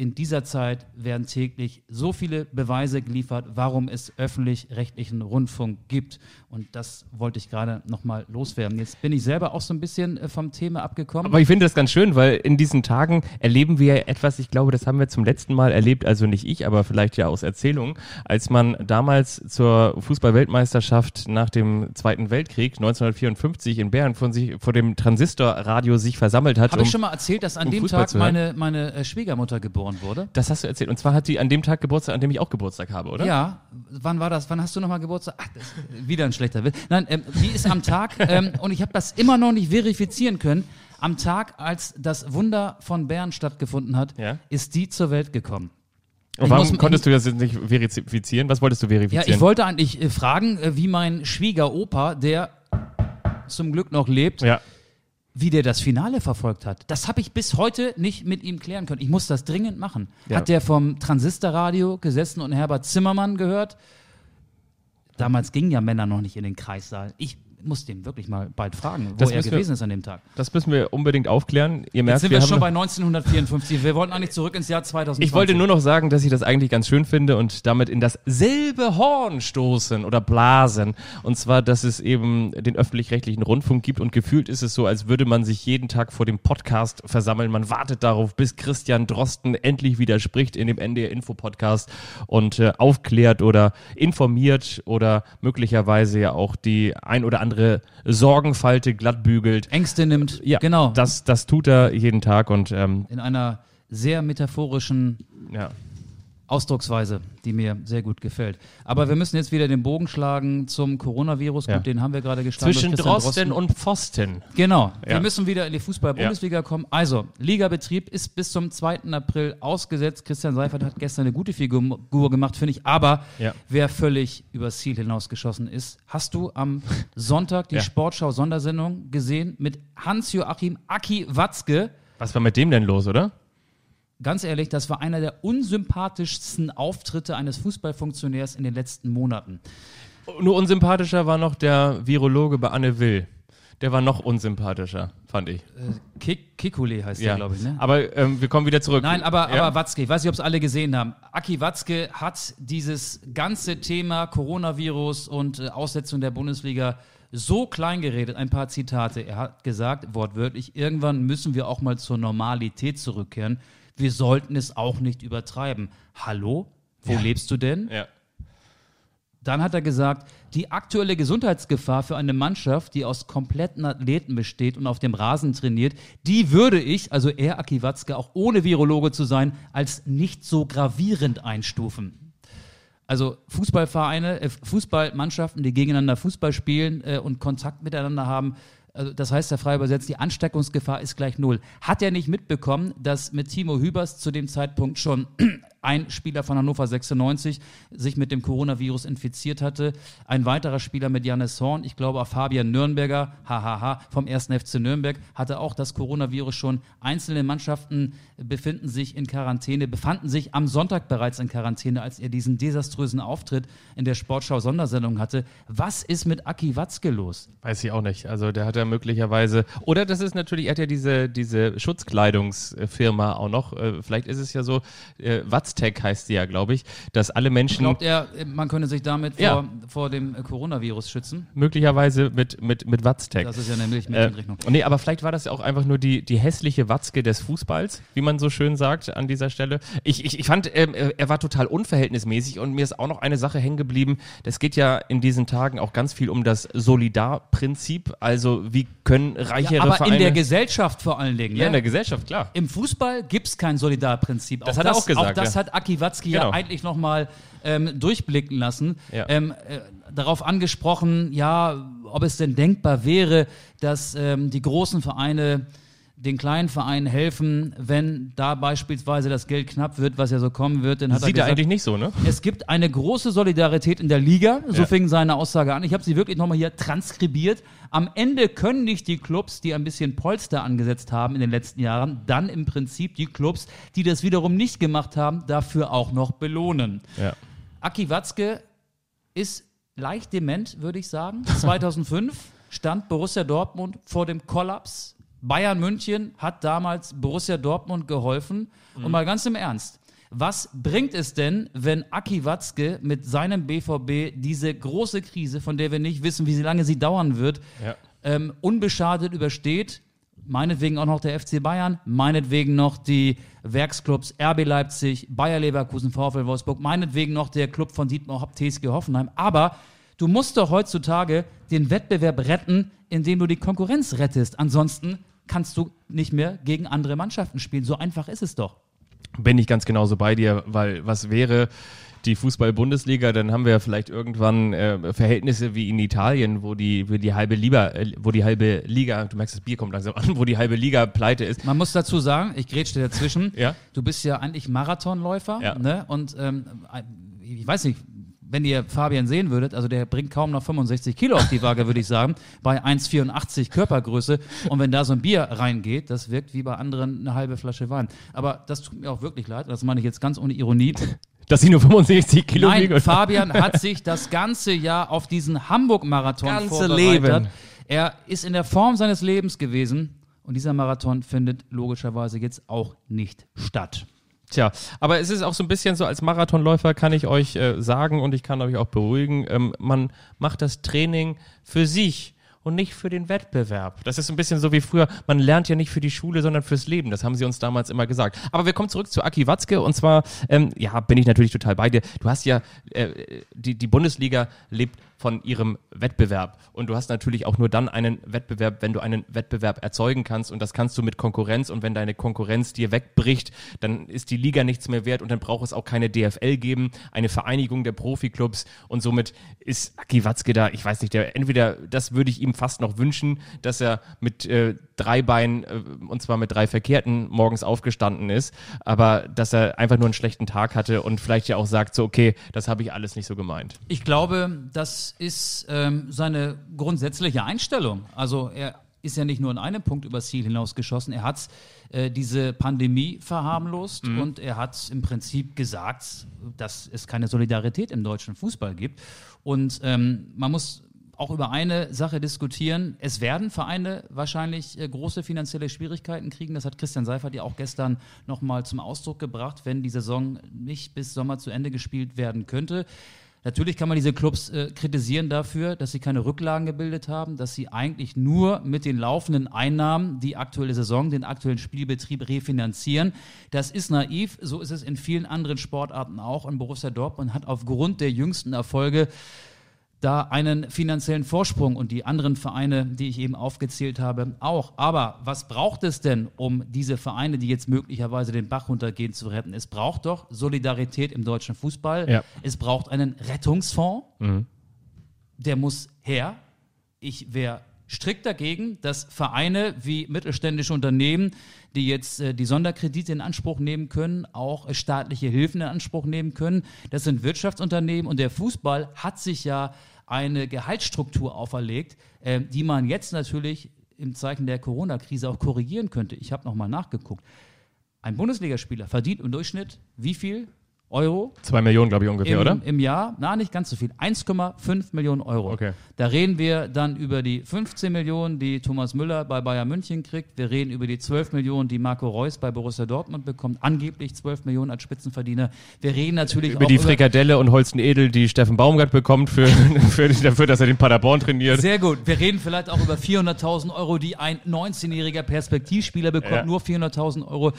In dieser Zeit werden täglich so viele Beweise geliefert, warum es öffentlich-rechtlichen Rundfunk gibt. Und das wollte ich gerade nochmal loswerden. Jetzt bin ich selber auch so ein bisschen äh, vom Thema abgekommen. Aber ich finde das ganz schön, weil in diesen Tagen erleben wir etwas, ich glaube, das haben wir zum letzten Mal erlebt, also nicht ich, aber vielleicht ja aus Erzählungen, als man damals zur Fußball-Weltmeisterschaft nach dem Zweiten Weltkrieg 1954 in Bern von sich, vor dem Transistorradio sich versammelt hat. Habe um, ich schon mal erzählt, dass an um dem Fußball Tag meine, meine äh, Schwiegermutter geboren wurde? Das hast du erzählt. Und zwar hat sie an dem Tag Geburtstag, an dem ich auch Geburtstag habe, oder? Ja. Wann war das? Wann hast du nochmal Geburtstag? Ach, das ist wieder ein schlechter Witz. Nein, ähm, die ist am Tag, ähm, und ich habe das immer noch nicht verifizieren können, am Tag, als das Wunder von Bern stattgefunden hat, ja? ist die zur Welt gekommen. Und warum muss, konntest du das jetzt nicht verifizieren? Was wolltest du verifizieren? Ja, ich wollte eigentlich äh, fragen, äh, wie mein Schwiegeropa, der zum Glück noch lebt, ja wie der das Finale verfolgt hat. Das habe ich bis heute nicht mit ihm klären können. Ich muss das dringend machen. Ja. Hat der vom Transistorradio gesessen und Herbert Zimmermann gehört? Damals gingen ja Männer noch nicht in den Kreissaal. Ich muss den wirklich mal bald fragen, wo das er gewesen wir, ist an dem Tag. Das müssen wir unbedingt aufklären. Ihr merkt, Jetzt sind wir, wir schon bei 1954. Wir wollten eigentlich zurück ins Jahr 2020. Ich wollte nur noch sagen, dass ich das eigentlich ganz schön finde und damit in dasselbe Horn stoßen oder blasen. Und zwar, dass es eben den öffentlich-rechtlichen Rundfunk gibt und gefühlt ist es so, als würde man sich jeden Tag vor dem Podcast versammeln. Man wartet darauf, bis Christian Drosten endlich widerspricht in dem NDR Info Podcast und äh, aufklärt oder informiert oder möglicherweise ja auch die ein oder andere andere Sorgenfalte glatt bügelt. Ängste nimmt. Ja, genau. Das, das tut er jeden Tag und ähm, in einer sehr metaphorischen ja. Ausdrucksweise, die mir sehr gut gefällt. Aber wir müssen jetzt wieder den Bogen schlagen zum Coronavirus. Ja. Gut, den haben wir gerade gestartet. Zwischen Drosten, Drosten, und Pfosten. Genau. Ja. Wir müssen wieder in die Fußball-Bundesliga ja. kommen. Also, Ligabetrieb ist bis zum 2. April ausgesetzt. Christian Seifert hat gestern eine gute Figur gemacht, finde ich. Aber wer völlig übers Ziel hinausgeschossen ist, hast du am Sonntag die Sportschau-Sondersendung gesehen mit Hans-Joachim Aki Watzke. Was war mit dem denn los, oder? Ganz ehrlich, das war einer der unsympathischsten Auftritte eines Fußballfunktionärs in den letzten Monaten. Nur unsympathischer war noch der Virologe bei Anne Will. Der war noch unsympathischer, fand ich. Äh, Kik Kikule heißt ja. der, glaube ich. Ne? Aber ähm, wir kommen wieder zurück. Nein, aber, ja? aber Watzke, ich weiß nicht, ob es alle gesehen haben. Aki Watzke hat dieses ganze Thema Coronavirus und äh, Aussetzung der Bundesliga so klein geredet. Ein paar Zitate. Er hat gesagt, wortwörtlich, irgendwann müssen wir auch mal zur Normalität zurückkehren wir sollten es auch nicht übertreiben. Hallo? Wo ja. lebst du denn? Ja. Dann hat er gesagt, die aktuelle Gesundheitsgefahr für eine Mannschaft, die aus kompletten Athleten besteht und auf dem Rasen trainiert, die würde ich, also er, Aki Watzke, auch ohne Virologe zu sein, als nicht so gravierend einstufen. Also Fußballvereine, äh, Fußballmannschaften, die gegeneinander Fußball spielen äh, und Kontakt miteinander haben, also das heißt ja frei übersetzt, die Ansteckungsgefahr ist gleich null. Hat er nicht mitbekommen, dass mit Timo Hübers zu dem Zeitpunkt schon ein Spieler von Hannover 96 sich mit dem Coronavirus infiziert hatte. Ein weiterer Spieler mit Janis Horn, ich glaube auch Fabian Nürnberger, hahaha, vom 1. FC Nürnberg, hatte auch das Coronavirus schon. Einzelne Mannschaften befinden sich in Quarantäne, befanden sich am Sonntag bereits in Quarantäne, als er diesen desaströsen Auftritt in der Sportschau-Sondersendung hatte. Was ist mit Aki Watzke los? Weiß ich auch nicht. Also der hat ja möglicherweise, oder das ist natürlich, er hat ja diese, diese Schutzkleidungsfirma auch noch. Äh, vielleicht ist es ja so, äh, Watzke Aztec heißt sie ja, glaube ich, dass alle Menschen. Glaubt er, man könne sich damit ja. vor, vor dem Coronavirus schützen? Möglicherweise mit, mit, mit Watztec. Das ist ja nämlich Milchrechnung. Äh, nee, aber vielleicht war das ja auch einfach nur die, die hässliche Watzke des Fußballs, wie man so schön sagt an dieser Stelle. Ich, ich, ich fand, ähm, er war total unverhältnismäßig und mir ist auch noch eine Sache hängen geblieben. Das geht ja in diesen Tagen auch ganz viel um das Solidarprinzip. Also, wie können reichere ja, aber Vereine. in der Gesellschaft vor allen Dingen. Ja, in der Gesellschaft, klar. Im Fußball gibt es kein Solidarprinzip. Das auch hat er das, auch gesagt. Auch das hat Aki Watzki genau. ja eigentlich nochmal ähm, durchblicken lassen. Ja. Ähm, äh, darauf angesprochen, ja, ob es denn denkbar wäre, dass ähm, die großen Vereine den kleinen Vereinen helfen, wenn da beispielsweise das Geld knapp wird, was ja so kommen wird. Dann hat Sieht er, gesagt, eigentlich nicht so, ne? Es gibt eine große Solidarität in der Liga, so ja. fing seine Aussage an. Ich habe sie wirklich nochmal hier transkribiert. Am Ende können nicht die Clubs, die ein bisschen Polster angesetzt haben in den letzten Jahren, dann im Prinzip die Clubs, die das wiederum nicht gemacht haben, dafür auch noch belohnen. Ja. Aki Watzke ist leicht dement, würde ich sagen. 2005 stand Borussia Dortmund vor dem Kollaps Bayern München hat damals Borussia Dortmund geholfen. Mhm. Und mal ganz im Ernst, was bringt es denn, wenn Aki Watzke mit seinem BVB diese große Krise, von der wir nicht wissen, wie lange sie dauern wird, ja. ähm, unbeschadet übersteht? Meinetwegen auch noch der FC Bayern, meinetwegen noch die Werksclubs RB Leipzig, Bayer Leverkusen, VfL Wolfsburg, meinetwegen noch der Club von Dietmar Hopp, TSG Hoffenheim. Aber du musst doch heutzutage den Wettbewerb retten, indem du die Konkurrenz rettest. Ansonsten kannst du nicht mehr gegen andere Mannschaften spielen. So einfach ist es doch. Bin ich ganz genauso bei dir, weil was wäre die Fußball-Bundesliga, dann haben wir vielleicht irgendwann äh, Verhältnisse wie in Italien, wo die, wo die halbe Liga, äh, wo die halbe Liga, du merkst, das Bier kommt langsam an, wo die halbe Liga pleite ist. Man muss dazu sagen, ich grätsche dazwischen, ja? du bist ja eigentlich Marathonläufer, ja. ne? Und ähm, ich weiß nicht, wenn ihr Fabian sehen würdet, also der bringt kaum noch 65 Kilo auf die Waage, würde ich sagen, bei 1,84 Körpergröße. Und wenn da so ein Bier reingeht, das wirkt wie bei anderen eine halbe Flasche Wein. Aber das tut mir auch wirklich leid, das meine ich jetzt ganz ohne Ironie. Dass sie nur 65 Kilo Nein, wiegen. Fabian hat sich das ganze Jahr auf diesen Hamburg-Marathon ganze Leben. Er ist in der Form seines Lebens gewesen und dieser Marathon findet logischerweise jetzt auch nicht statt. Tja, aber es ist auch so ein bisschen so, als Marathonläufer kann ich euch äh, sagen und ich kann euch auch beruhigen, ähm, man macht das Training für sich und nicht für den Wettbewerb. Das ist ein bisschen so wie früher, man lernt ja nicht für die Schule, sondern fürs Leben. Das haben sie uns damals immer gesagt. Aber wir kommen zurück zu Aki Watzke und zwar, ähm, ja, bin ich natürlich total bei dir. Du hast ja, äh, die, die Bundesliga lebt von ihrem Wettbewerb. Und du hast natürlich auch nur dann einen Wettbewerb, wenn du einen Wettbewerb erzeugen kannst. Und das kannst du mit Konkurrenz. Und wenn deine Konkurrenz dir wegbricht, dann ist die Liga nichts mehr wert und dann braucht es auch keine DFL geben, eine Vereinigung der Profiklubs. Und somit ist Aki Watzke da, ich weiß nicht, der, entweder, das würde ich ihm fast noch wünschen, dass er mit äh, drei Beinen, äh, und zwar mit drei Verkehrten, morgens aufgestanden ist, aber dass er einfach nur einen schlechten Tag hatte und vielleicht ja auch sagt, so, okay, das habe ich alles nicht so gemeint. Ich glaube, dass ist ähm, seine grundsätzliche Einstellung. Also er ist ja nicht nur in einem Punkt übers Ziel hinausgeschossen, er hat äh, diese Pandemie verharmlost mhm. und er hat im Prinzip gesagt, dass es keine Solidarität im deutschen Fußball gibt. Und ähm, man muss auch über eine Sache diskutieren. Es werden Vereine wahrscheinlich äh, große finanzielle Schwierigkeiten kriegen. Das hat Christian Seifert ja auch gestern nochmal zum Ausdruck gebracht, wenn die Saison nicht bis Sommer zu Ende gespielt werden könnte. Natürlich kann man diese Clubs äh, kritisieren dafür, dass sie keine Rücklagen gebildet haben, dass sie eigentlich nur mit den laufenden Einnahmen die aktuelle Saison, den aktuellen Spielbetrieb refinanzieren. Das ist naiv, so ist es in vielen anderen Sportarten auch. Und Borussia Dortmund hat aufgrund der jüngsten Erfolge da einen finanziellen Vorsprung und die anderen Vereine, die ich eben aufgezählt habe, auch. Aber was braucht es denn, um diese Vereine, die jetzt möglicherweise den Bach runtergehen, zu retten? Es braucht doch Solidarität im deutschen Fußball. Ja. Es braucht einen Rettungsfonds. Mhm. Der muss her. Ich wäre strikt dagegen, dass Vereine wie mittelständische Unternehmen, die jetzt äh, die Sonderkredite in Anspruch nehmen können, auch äh, staatliche Hilfen in Anspruch nehmen können. Das sind Wirtschaftsunternehmen und der Fußball hat sich ja eine Gehaltsstruktur auferlegt, äh, die man jetzt natürlich im Zeichen der Corona-Krise auch korrigieren könnte. Ich habe nochmal nachgeguckt. Ein Bundesligaspieler verdient im Durchschnitt wie viel? Euro. Zwei Millionen, glaube ich, ungefähr, im, oder? Im Jahr, na, nicht ganz so viel. 1,5 Millionen Euro. Okay. Da reden wir dann über die 15 Millionen, die Thomas Müller bei Bayern München kriegt. Wir reden über die 12 Millionen, die Marco Reus bei Borussia Dortmund bekommt. Angeblich 12 Millionen als Spitzenverdiener. Wir reden natürlich über auch die Frikadelle und Holsten Edel, die Steffen Baumgart bekommt für, für, dafür, dass er den Paderborn trainiert. Sehr gut. Wir reden vielleicht auch über 400.000 Euro, die ein 19-jähriger Perspektivspieler bekommt. Ja. Nur 400.000 Euro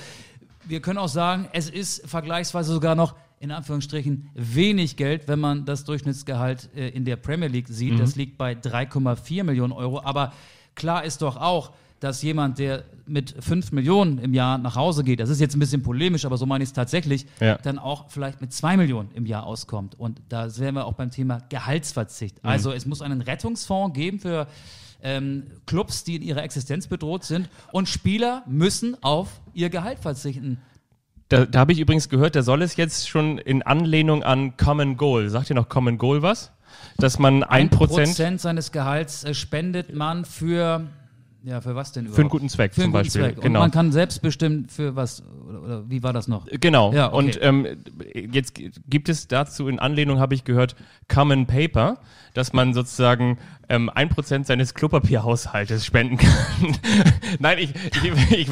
wir können auch sagen, es ist vergleichsweise sogar noch in Anführungsstrichen wenig Geld, wenn man das Durchschnittsgehalt äh, in der Premier League sieht. Mhm. Das liegt bei 3,4 Millionen Euro. Aber klar ist doch auch, dass jemand, der mit 5 Millionen im Jahr nach Hause geht, das ist jetzt ein bisschen polemisch, aber so meine ich es tatsächlich, ja. dann auch vielleicht mit 2 Millionen im Jahr auskommt. Und da wären wir auch beim Thema Gehaltsverzicht. Mhm. Also es muss einen Rettungsfonds geben für ähm, Clubs, die in ihrer Existenz bedroht sind. Und Spieler müssen auf ihr Gehalt verzichten. Da, da habe ich übrigens gehört, der soll es jetzt schon in Anlehnung an Common Goal. Sagt ihr noch Common Goal was? Dass man ein Prozent seines Gehalts äh, spendet man für ja, für was denn überhaupt? Für einen guten Zweck für zum Beispiel. Zweck. Genau. Und man kann selbst bestimmen, für was oder, oder wie war das noch? Genau. Ja, okay. Und ähm, jetzt gibt es dazu in Anlehnung, habe ich gehört, Common Paper, dass man sozusagen ähm, ein Prozent seines Klopapierhaushaltes spenden kann. nein, ich, ich, ich,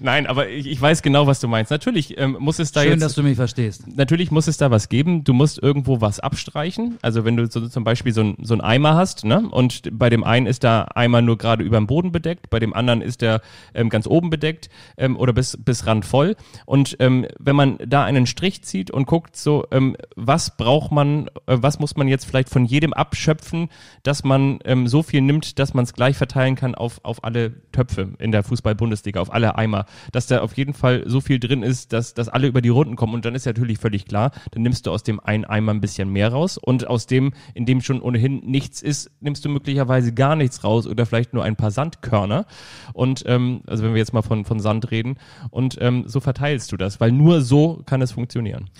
nein, aber ich, ich weiß genau, was du meinst. Natürlich ähm, muss es da Schön, jetzt. dass du mich verstehst. Natürlich muss es da was geben. Du musst irgendwo was abstreichen. Also wenn du so, zum Beispiel so ein, so ein Eimer hast, ne? Und bei dem einen ist der Eimer nur gerade über dem Boden bedeckt, bei dem anderen ist der ähm, ganz oben bedeckt ähm, oder bis, bis randvoll. Und ähm, wenn man da einen Strich zieht und guckt, so, ähm, was braucht man, äh, was muss man jetzt vielleicht von jedem abschöpfen, dass man ähm, so viel nimmt, dass man es gleich verteilen kann auf, auf alle Töpfe in der Fußball-Bundesliga, auf alle Eimer, dass da auf jeden Fall so viel drin ist, dass, dass alle über die Runden kommen. Und dann ist natürlich völlig klar, dann nimmst du aus dem einen Eimer ein bisschen mehr raus und aus dem, in dem schon ohnehin nichts ist, nimmst du möglicherweise gar nichts raus oder vielleicht nur ein paar Sandkörner. Und ähm, also wenn wir jetzt mal von, von Sand reden, und ähm, so verteilst du das, weil nur so kann es funktionieren.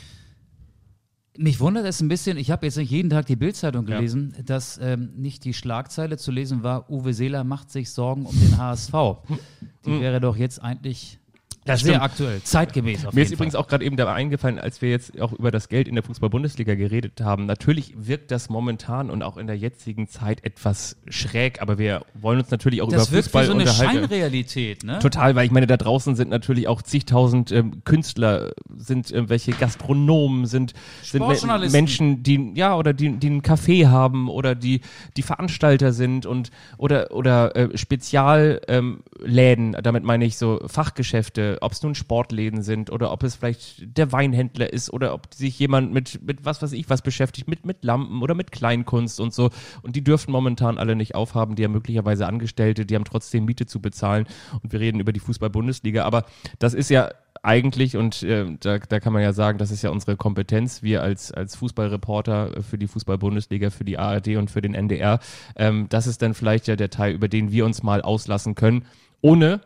Mich wundert es ein bisschen, ich habe jetzt nicht jeden Tag die Bildzeitung gelesen, ja. dass ähm, nicht die Schlagzeile zu lesen war, Uwe Seeler macht sich Sorgen um den HSV. Die wäre doch jetzt eigentlich das sehr stimmt. aktuell, zeitgemäß. Mir ist Fall. übrigens auch gerade eben dabei eingefallen, als wir jetzt auch über das Geld in der Fußball-Bundesliga geredet haben. Natürlich wirkt das momentan und auch in der jetzigen Zeit etwas schräg, aber wir wollen uns natürlich auch das über Fußball unterhalten. Das wirkt wie so eine Scheinrealität, ne? Total, weil ich meine, da draußen sind natürlich auch zigtausend ähm, Künstler, sind irgendwelche Gastronomen, sind, sind Menschen, die ja oder die, die einen Café haben oder die die Veranstalter sind und oder oder äh, Spezialläden. Ähm, damit meine ich so Fachgeschäfte ob es nun Sportläden sind oder ob es vielleicht der Weinhändler ist oder ob sich jemand mit, mit was weiß ich was beschäftigt, mit, mit Lampen oder mit Kleinkunst und so. Und die dürfen momentan alle nicht aufhaben. Die haben möglicherweise Angestellte, die haben trotzdem Miete zu bezahlen. Und wir reden über die Fußball-Bundesliga. Aber das ist ja eigentlich, und äh, da, da kann man ja sagen, das ist ja unsere Kompetenz, wir als, als Fußballreporter für die Fußball-Bundesliga, für die ARD und für den NDR, ähm, das ist dann vielleicht ja der Teil, über den wir uns mal auslassen können, ohne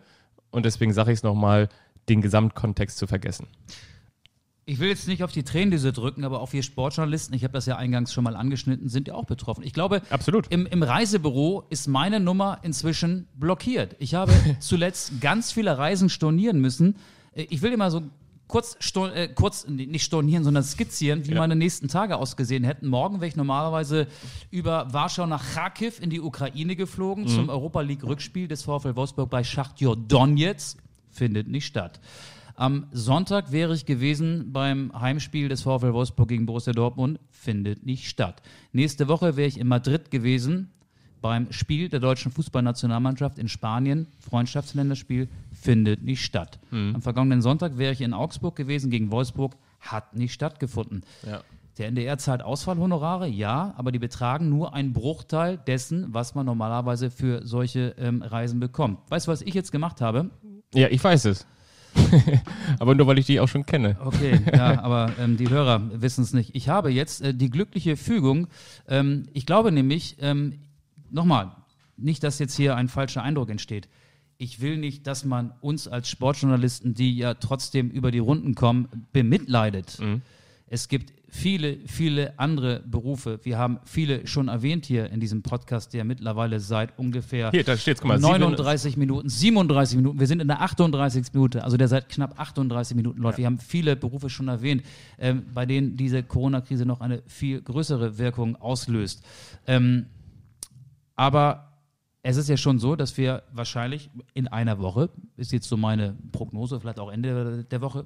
und deswegen sage ich es nochmal, den Gesamtkontext zu vergessen. Ich will jetzt nicht auf die Tränendüse drücken, aber auch wir Sportjournalisten, ich habe das ja eingangs schon mal angeschnitten, sind ja auch betroffen. Ich glaube, Absolut. Im, im Reisebüro ist meine Nummer inzwischen blockiert. Ich habe zuletzt ganz viele Reisen stornieren müssen. Ich will immer so kurz, äh, kurz nicht stornieren, sondern skizzieren, wie ja. meine nächsten Tage ausgesehen hätten. Morgen wäre ich normalerweise über Warschau nach Kharkiv in die Ukraine geflogen mhm. zum Europa League Rückspiel des VfL Wolfsburg bei Schachtjor Donetsk. Findet nicht statt. Am Sonntag wäre ich gewesen beim Heimspiel des VfL Wolfsburg gegen Borussia Dortmund. Findet nicht statt. Nächste Woche wäre ich in Madrid gewesen beim Spiel der deutschen Fußballnationalmannschaft in Spanien, Freundschaftsländerspiel, findet nicht statt. Mhm. Am vergangenen Sonntag wäre ich in Augsburg gewesen gegen Wolfsburg, hat nicht stattgefunden. Ja. Der NDR zahlt Ausfallhonorare, ja, aber die betragen nur einen Bruchteil dessen, was man normalerweise für solche ähm, Reisen bekommt. Weißt du, was ich jetzt gemacht habe? Ja, ich weiß es. aber nur weil ich die auch schon kenne. Okay, ja, aber ähm, die Hörer wissen es nicht. Ich habe jetzt äh, die glückliche Fügung. Ähm, ich glaube nämlich, ähm, nochmal, nicht, dass jetzt hier ein falscher Eindruck entsteht. Ich will nicht, dass man uns als Sportjournalisten, die ja trotzdem über die Runden kommen, bemitleidet. Mhm. Es gibt viele, viele andere Berufe. Wir haben viele schon erwähnt hier in diesem Podcast, der mittlerweile seit ungefähr hier, da steht's, mal, 39 Minuten, 37 Minuten, wir sind in der 38. Minute, also der seit knapp 38 Minuten läuft. Ja. Wir haben viele Berufe schon erwähnt, ähm, bei denen diese Corona-Krise noch eine viel größere Wirkung auslöst. Ähm, aber es ist ja schon so, dass wir wahrscheinlich in einer Woche, ist jetzt so meine Prognose, vielleicht auch Ende der Woche,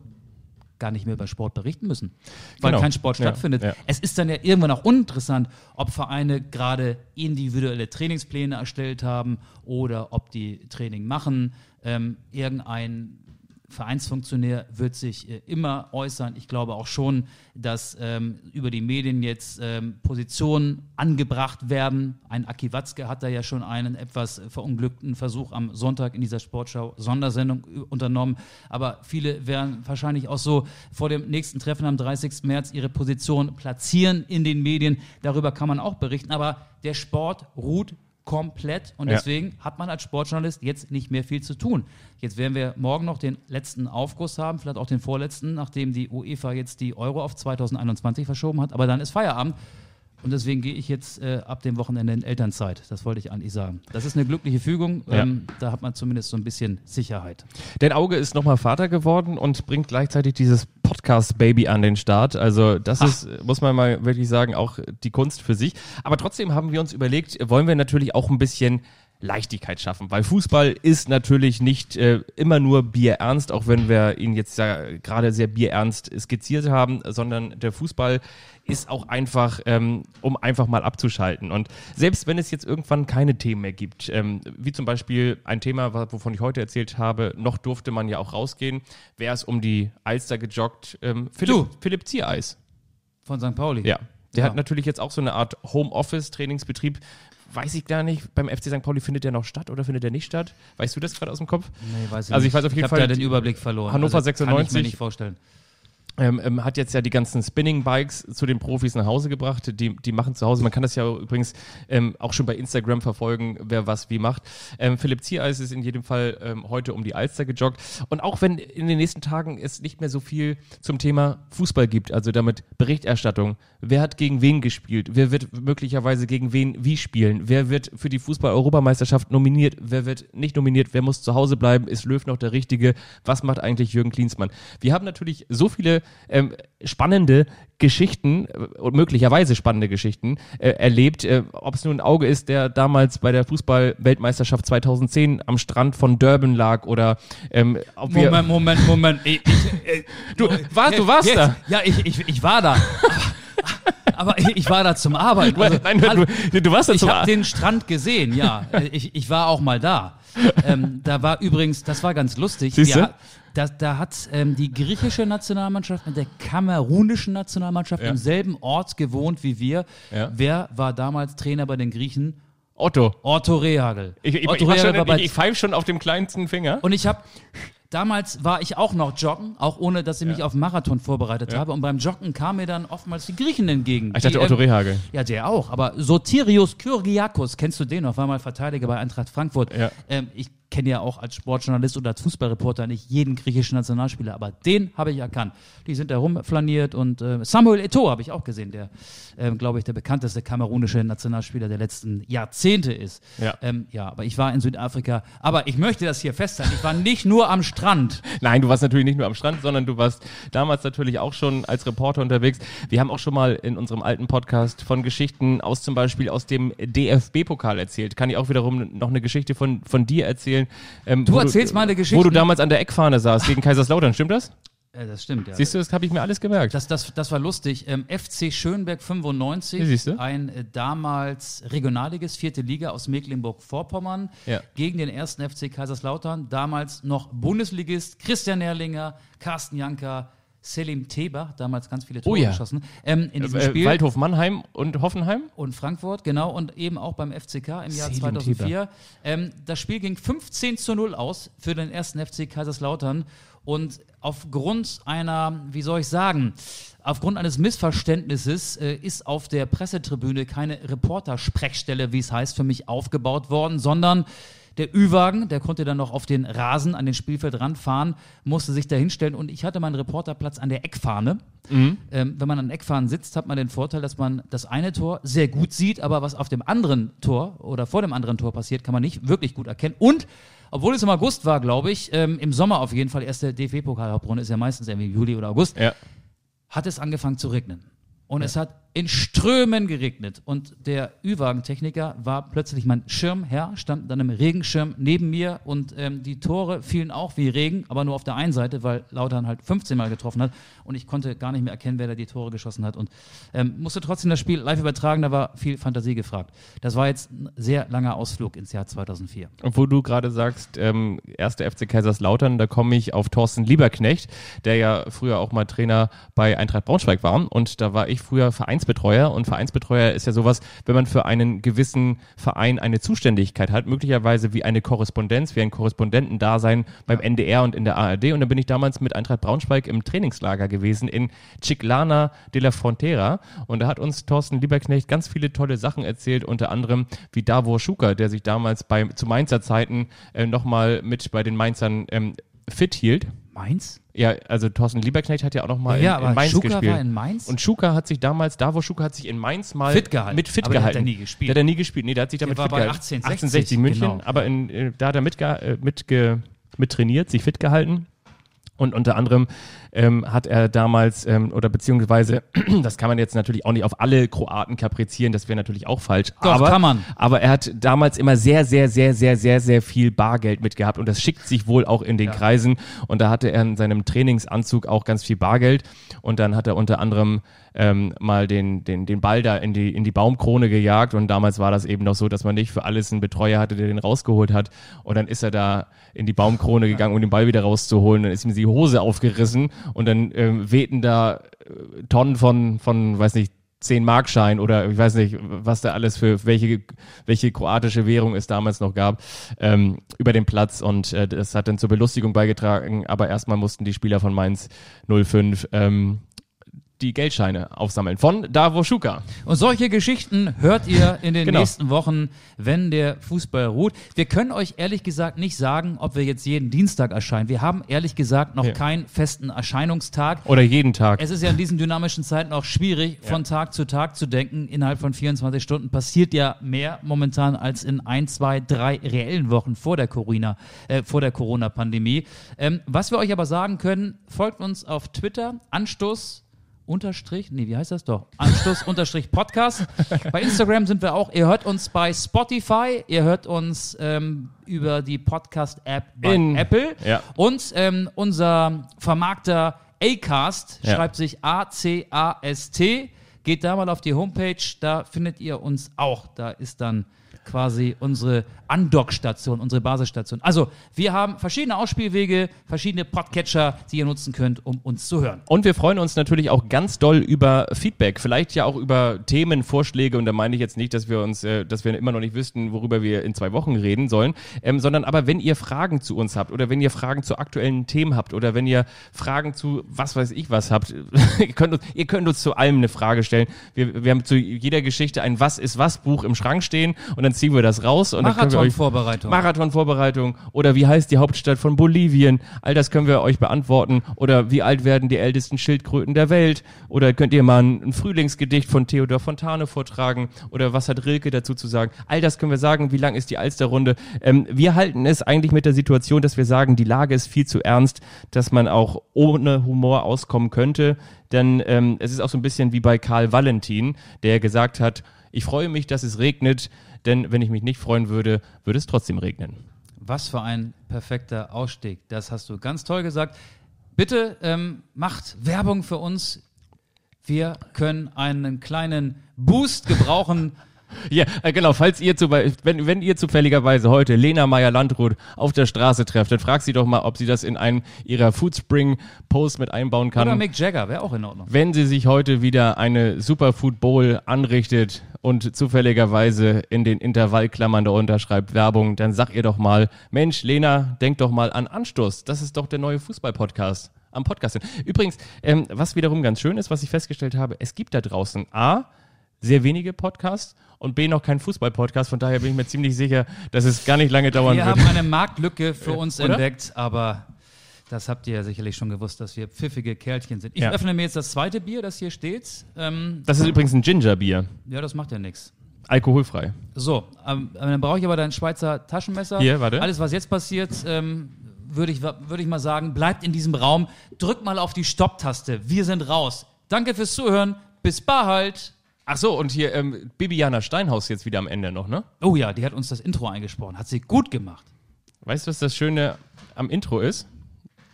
gar nicht mehr über Sport berichten müssen, weil genau. kein Sport stattfindet. Ja, ja. Es ist dann ja irgendwann auch uninteressant, ob Vereine gerade individuelle Trainingspläne erstellt haben oder ob die Training machen. Ähm, irgendein Vereinsfunktionär wird sich äh, immer äußern. Ich glaube auch schon, dass ähm, über die Medien jetzt ähm, Positionen angebracht werden. Ein Aki Watzke hat da ja schon einen etwas verunglückten Versuch am Sonntag in dieser Sportschau-Sondersendung unternommen. Aber viele werden wahrscheinlich auch so vor dem nächsten Treffen am 30. März ihre Position platzieren in den Medien. Darüber kann man auch berichten. Aber der Sport ruht komplett und deswegen ja. hat man als Sportjournalist jetzt nicht mehr viel zu tun. Jetzt werden wir morgen noch den letzten Aufguss haben, vielleicht auch den vorletzten, nachdem die UEFA jetzt die Euro auf 2021 verschoben hat, aber dann ist Feierabend. Und deswegen gehe ich jetzt äh, ab dem Wochenende in Elternzeit. Das wollte ich eigentlich sagen. Das ist eine glückliche Fügung. Ja. Ähm, da hat man zumindest so ein bisschen Sicherheit. Dein Auge ist nochmal Vater geworden und bringt gleichzeitig dieses Podcast-Baby an den Start. Also das Ha. ist, muss man mal wirklich sagen, auch die Kunst für sich. Aber trotzdem haben wir uns überlegt, wollen wir natürlich auch ein bisschen Leichtigkeit schaffen, weil Fußball ist natürlich nicht äh, immer nur bierernst, auch wenn wir ihn jetzt ja gerade sehr bierernst skizziert haben, sondern der Fußball ist auch einfach, ähm, um einfach mal abzuschalten. Und selbst wenn es jetzt irgendwann keine Themen mehr gibt, ähm, wie zum Beispiel ein Thema, wovon ich heute erzählt habe, noch durfte man ja auch rausgehen, wäre es um die Alster gejoggt. Ähm, Philipp, Du. Philipp Ziereis. Von St. Pauli. Ja. Der Ja. hat natürlich jetzt auch so eine Art Homeoffice-Trainingsbetrieb. Weiß ich gar nicht. Beim FC St. Pauli findet der noch statt oder findet der nicht statt? Weißt du das gerade aus dem Kopf? Nee, weiß ich Also ich nicht. weiß auf jeden hab Fall, da den Überblick verloren. Hannover also Kann ich 96. mir nicht vorstellen. Ähm, ähm, hat jetzt ja die ganzen Spinning-Bikes zu den Profis nach Hause gebracht. Die, die machen zu Hause, man kann das ja übrigens ähm, auch schon bei Instagram verfolgen, wer was wie macht. Ähm, Philipp Ziereis ist in jedem Fall ähm, heute um die Alster gejoggt. Und auch wenn in den nächsten Tagen es nicht mehr so viel zum Thema Fußball gibt, also damit Berichterstattung, wer hat gegen wen gespielt, wer wird möglicherweise gegen wen wie spielen, wer wird für die Fußball-Europameisterschaft nominiert, wer wird nicht nominiert, wer muss zu Hause bleiben, ist Löw noch der Richtige, was macht eigentlich Jürgen Klinsmann? Wir haben natürlich so viele ähm, spannende Geschichten äh, und möglicherweise spannende Geschichten äh, erlebt, äh, ob es nun ein Auge ist, der damals bei der Fußball-Weltmeisterschaft 2010 am Strand von Durban lag oder ähm, ob wir Moment, Moment, Moment. Ich, ich, äh, Du warst- du warst da. Ja, ich, ich, ich war da. Aber, ich, ich war da zum Arbeiten. Also, Nein, du, du warst da ich zum habe den Strand gesehen, ja. Äh, Ich, ich war auch mal da. Ähm, da war übrigens, das war ganz lustig. Siehst du? Wir- Da, da hat ähm, die griechische Nationalmannschaft mit der kamerunischen Nationalmannschaft Ja. im selben Ort gewohnt wie wir. Ja. Wer war damals Trainer bei den Griechen? Otto. Otto Rehagel. Ich, ich, ich, Otto Rehagel schon, ich, ich pfeife schon auf dem kleinsten Finger. und ich habe damals war ich auch noch joggen, auch ohne dass ich mich auf Marathon vorbereitet Ja. habe. Und beim Joggen kamen mir dann oftmals die Griechen entgegen. Ich dachte die, Otto ähm, Rehagel. Ja, der auch. Aber Sotirios Kyriakos, kennst du den noch? War mal Verteidiger bei Eintracht Frankfurt. Ja. Ähm, ich kenne ja auch als Sportjournalist oder als Fußballreporter nicht jeden griechischen Nationalspieler, aber den habe ich erkannt. Die sind da rumflaniert und äh, Samuel Eto'o habe ich auch gesehen, der, ähm, glaube ich, der bekannteste kamerunische Nationalspieler der letzten Jahrzehnte ist. Ja. Ähm, ja, aber ich war in Südafrika. Aber ich möchte das hier festhalten. Ich war nicht nur am Strand. Nein, du warst natürlich nicht nur am Strand, sondern du warst damals natürlich auch schon als Reporter unterwegs. Wir haben auch schon mal in unserem alten Podcast von Geschichten aus zum Beispiel aus dem DFB-Pokal erzählt. Kann ich auch wiederum noch eine Geschichte von, von dir erzählen. Ähm, Du wo erzählst mal eine Wo Geschichte. du damals an der Eckfahne saßt gegen Kaiserslautern, stimmt das? Äh, das stimmt, ja. Siehst du, das habe ich mir alles gemerkt. Das, das, das war lustig. Ähm, FC Schönberg 95, Hier siehst du. ein äh, damals Regionalliges, vierte Liga aus Mecklenburg-Vorpommern, Ja. gegen den ersten FC Kaiserslautern, damals noch Bundesligist, Christian Erlinger, Carsten Janker, Selim Teber, damals ganz viele Tore Oh ja. geschossen, ähm, in diesem äh, Spiel. Waldhof Mannheim und Hoffenheim? Und Frankfurt, genau, und eben auch beim FCK im Jahr Selim 2004. Ähm, das Spiel ging 15 zu 0 aus für den ersten FC Kaiserslautern. Und aufgrund einer, wie soll ich sagen, aufgrund eines Missverständnisses äh, ist auf der Pressetribüne keine Reportersprechstelle, wie es heißt, für mich aufgebaut worden, sondern der Ü-Wagen, der konnte dann noch auf den Rasen an den Spielfeld ranfahren, musste sich da hinstellen und ich hatte meinen Reporterplatz an der Eckfahne. Ähm, wenn man an Eckfahnen sitzt, hat man den Vorteil, dass man das eine Tor sehr gut sieht, aber was auf dem anderen Tor oder vor dem anderen Tor passiert, kann man nicht wirklich gut erkennen. Und obwohl es im August war, glaube ich, ähm, im Sommer auf jeden Fall, erste DFB-Pokalhauptrunde ist ja meistens irgendwie Juli oder August, Ja. hat es angefangen zu regnen. Und es hat in Strömen geregnet. Und der Ü-Wagen-Techniker war plötzlich mein Schirmherr, stand dann im Regenschirm neben mir und ähm, die Tore fielen auch wie Regen, aber nur auf der einen Seite, weil Lautern halt 15 Mal getroffen hat und ich konnte gar nicht mehr erkennen, wer da die Tore geschossen hat und ähm, musste trotzdem das Spiel live übertragen, da war viel Fantasie gefragt. Das war jetzt ein sehr langer Ausflug ins Jahr 2004. Und wo du gerade sagst, ähm, erste FC Kaiserslautern, da komme ich auf Thorsten Lieberknecht, der ja früher auch mal Trainer bei Eintracht Braunschweig war. Und da war ich früher Vereinsbetreuer. Und Vereinsbetreuer ist ja sowas, wenn man für einen gewissen Verein eine Zuständigkeit hat, möglicherweise wie eine Korrespondenz, wie ein Korrespondentendasein beim NDR und in der ARD. Und dann bin ich damals mit Eintracht Braunschweig im Trainingslager gewesen in Chiclana de la Frontera. Und da hat uns Thorsten Lieberknecht ganz viele tolle Sachen erzählt, unter anderem wie Davor Schuker, der sich damals bei, zu Mainzer Zeiten äh, nochmal mit bei den Mainzern ähm, fit hielt. Mainz? Ja, also Thorsten Lieberknecht hat ja auch noch mal Ja, in, aber in Mainz Schuka gespielt. war in Mainz? Und Schuka hat sich damals, da wo Schuka hat sich in Mainz mal Fit gehalten. mit fit Aber der hat gehalten. da nie gespielt. Der hat da nie gespielt. Nee, der hat sich damit war fit gehalten. 1860, 1860 München, genau. aber in, äh, da hat er mitge äh, mitge mit trainiert, sich fit gehalten. Und unter anderem ähm, hat er damals, ähm, oder beziehungsweise, das kann man jetzt natürlich auch nicht auf alle Kroaten kaprizieren, das wäre natürlich auch falsch. Doch, aber, kann man. Aber er hat damals immer sehr, sehr, sehr, sehr, sehr, sehr viel Bargeld mitgehabt und das schickt sich wohl auch in den Kreisen. Und da hatte er in seinem Trainingsanzug auch ganz viel Bargeld. Und dann hat er unter anderem ähm, mal den, den, den Ball da in die, in die Baumkrone gejagt. Und damals war das eben noch so, dass man nicht für alles einen Betreuer hatte, der den rausgeholt hat. Und dann ist er da in die Baumkrone gegangen, um den Ball wieder rauszuholen. Dann ist ihm die Hose aufgerissen und dann ähm, wehten da äh, Tonnen von, von, weiß nicht, 10 Markschein oder ich weiß nicht, was da alles für welche, welche kroatische Währung es damals noch gab, ähm, über den Platz. Und äh, das hat dann zur Belustigung beigetragen, aber erstmal mussten die Spieler von Mainz 05 ähm, die Geldscheine aufsammeln von Davo Schuka. Und solche Geschichten hört ihr in den Genau. nächsten Wochen, wenn der Fußball ruht. Wir können euch ehrlich gesagt nicht sagen, ob wir jetzt jeden Dienstag erscheinen. Wir haben ehrlich gesagt noch Ja. keinen festen Erscheinungstag. Oder jeden Tag. Es ist ja in diesen dynamischen Zeiten auch schwierig, von Tag zu Tag zu denken. Innerhalb von 24 Stunden passiert ja mehr momentan als in ein, zwei, drei reellen Wochen vor der Corona, äh, vor der Corona-Pandemie. Ähm, was wir euch aber sagen können, folgt uns auf Twitter, Anstoß. Unterstrich, nee, wie heißt das doch? Anstoß unterstrich Podcast. Bei Instagram sind wir auch. Ihr hört uns bei Spotify, ihr hört uns ähm, über die Podcast-App bei In- Apple. Ja. Und ähm, unser Vermarkter Acast Ja. schreibt sich A-C-A-S-T. Geht da mal auf die Homepage, da findet ihr uns auch. Da ist dann quasi unsere Undock-Station, unsere Basisstation. Also, wir haben verschiedene Ausspielwege, verschiedene Podcatcher, die ihr nutzen könnt, um uns zu hören. Und wir freuen uns natürlich auch ganz doll über Feedback, vielleicht ja auch über Themenvorschläge. Und da meine ich jetzt nicht, dass wir uns, äh, dass wir immer noch nicht wüssten, worüber wir in zwei Wochen reden sollen, ähm, sondern aber wenn ihr Fragen zu uns habt oder wenn ihr Fragen zu aktuellen Themen habt oder wenn ihr Fragen zu was weiß ich was habt, ihr, könnt uns, ihr könnt uns zu allem eine Frage stellen. Wir, wir haben zu jeder Geschichte ein Was ist was Buch im Schrank stehen und dann ziehen wir das raus und dann Marathon-Vorbereitung. Marathonvorbereitung oder wie heißt die Hauptstadt von Bolivien? All das können wir euch beantworten. Oder wie alt werden die ältesten Schildkröten der Welt? Oder könnt ihr mal ein, ein Frühlingsgedicht von Theodor Fontane vortragen? Oder was hat Rilke dazu zu sagen? All das können wir sagen. Wie lang ist die Alsterrunde? Ähm, wir halten es eigentlich mit der Situation, dass wir sagen, die Lage ist viel zu ernst, dass man auch ohne Humor auskommen könnte. Denn ähm, es ist auch so ein bisschen wie bei Karl Valentin, der gesagt hat, ich freue mich, dass es regnet, denn wenn ich mich nicht freuen würde, würde es trotzdem regnen. Was für ein perfekter Ausstieg. Das hast du ganz toll gesagt. Bitte ähm, macht Werbung für uns. Wir können einen kleinen Boost gebrauchen. Ja, äh, genau, falls ihr zu, wenn, wenn ihr zufälligerweise heute Lena Meyer-Landrut auf der Straße trefft, dann fragt sie doch mal, ob sie das in einen ihrer Foodspring-Post mit einbauen kann. Oder Mick Jagger, wäre auch in Ordnung. wenn sie sich heute wieder eine Superfood Bowl anrichtet und zufälligerweise in den Intervallklammern darunter schreibt Werbung, dann sag ihr doch mal, Mensch, Lena, denk doch mal an Anstoß. Das ist doch der neue Fußball-Podcast. Am Podcast. Übrigens, ähm, was wiederum ganz schön ist, was ich festgestellt habe, es gibt da draußen A, sehr wenige Podcasts und B, noch keinen Fußball-Podcast. Von daher bin ich mir ziemlich sicher, dass es gar nicht lange dauern Wir wird. haben eine Marktlücke für uns Oder? entdeckt, aber das habt ihr ja sicherlich schon gewusst, dass wir pfiffige Kerlchen sind. Ich Ja. öffne mir jetzt das zweite Bier, das hier steht. Ähm, Das ist übrigens ein Ginger-Bier. ja, das macht ja nichts. Alkoholfrei. So, ähm, dann brauche ich aber dein Schweizer Taschenmesser. Hier, warte. Alles, was jetzt passiert, ähm, würde ich, würd ich mal sagen, bleibt in diesem Raum. Drück mal auf die Stopp-Taste. Wir sind raus. Danke fürs Zuhören. Bis bald. Ach so, und hier ähm, Bibiana Steinhaus jetzt wieder am Ende noch, ne? Oh ja, die hat uns das Intro eingesprochen. Hat sie gut gemacht. Weißt du, was das Schöne am Intro ist?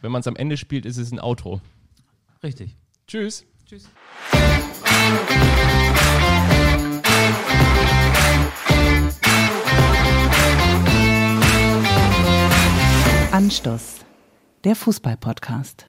Wenn man es am Ende spielt, ist es ein Outro. Richtig. Tschüss. Tschüss. Anstoß, der Fußball-Podcast.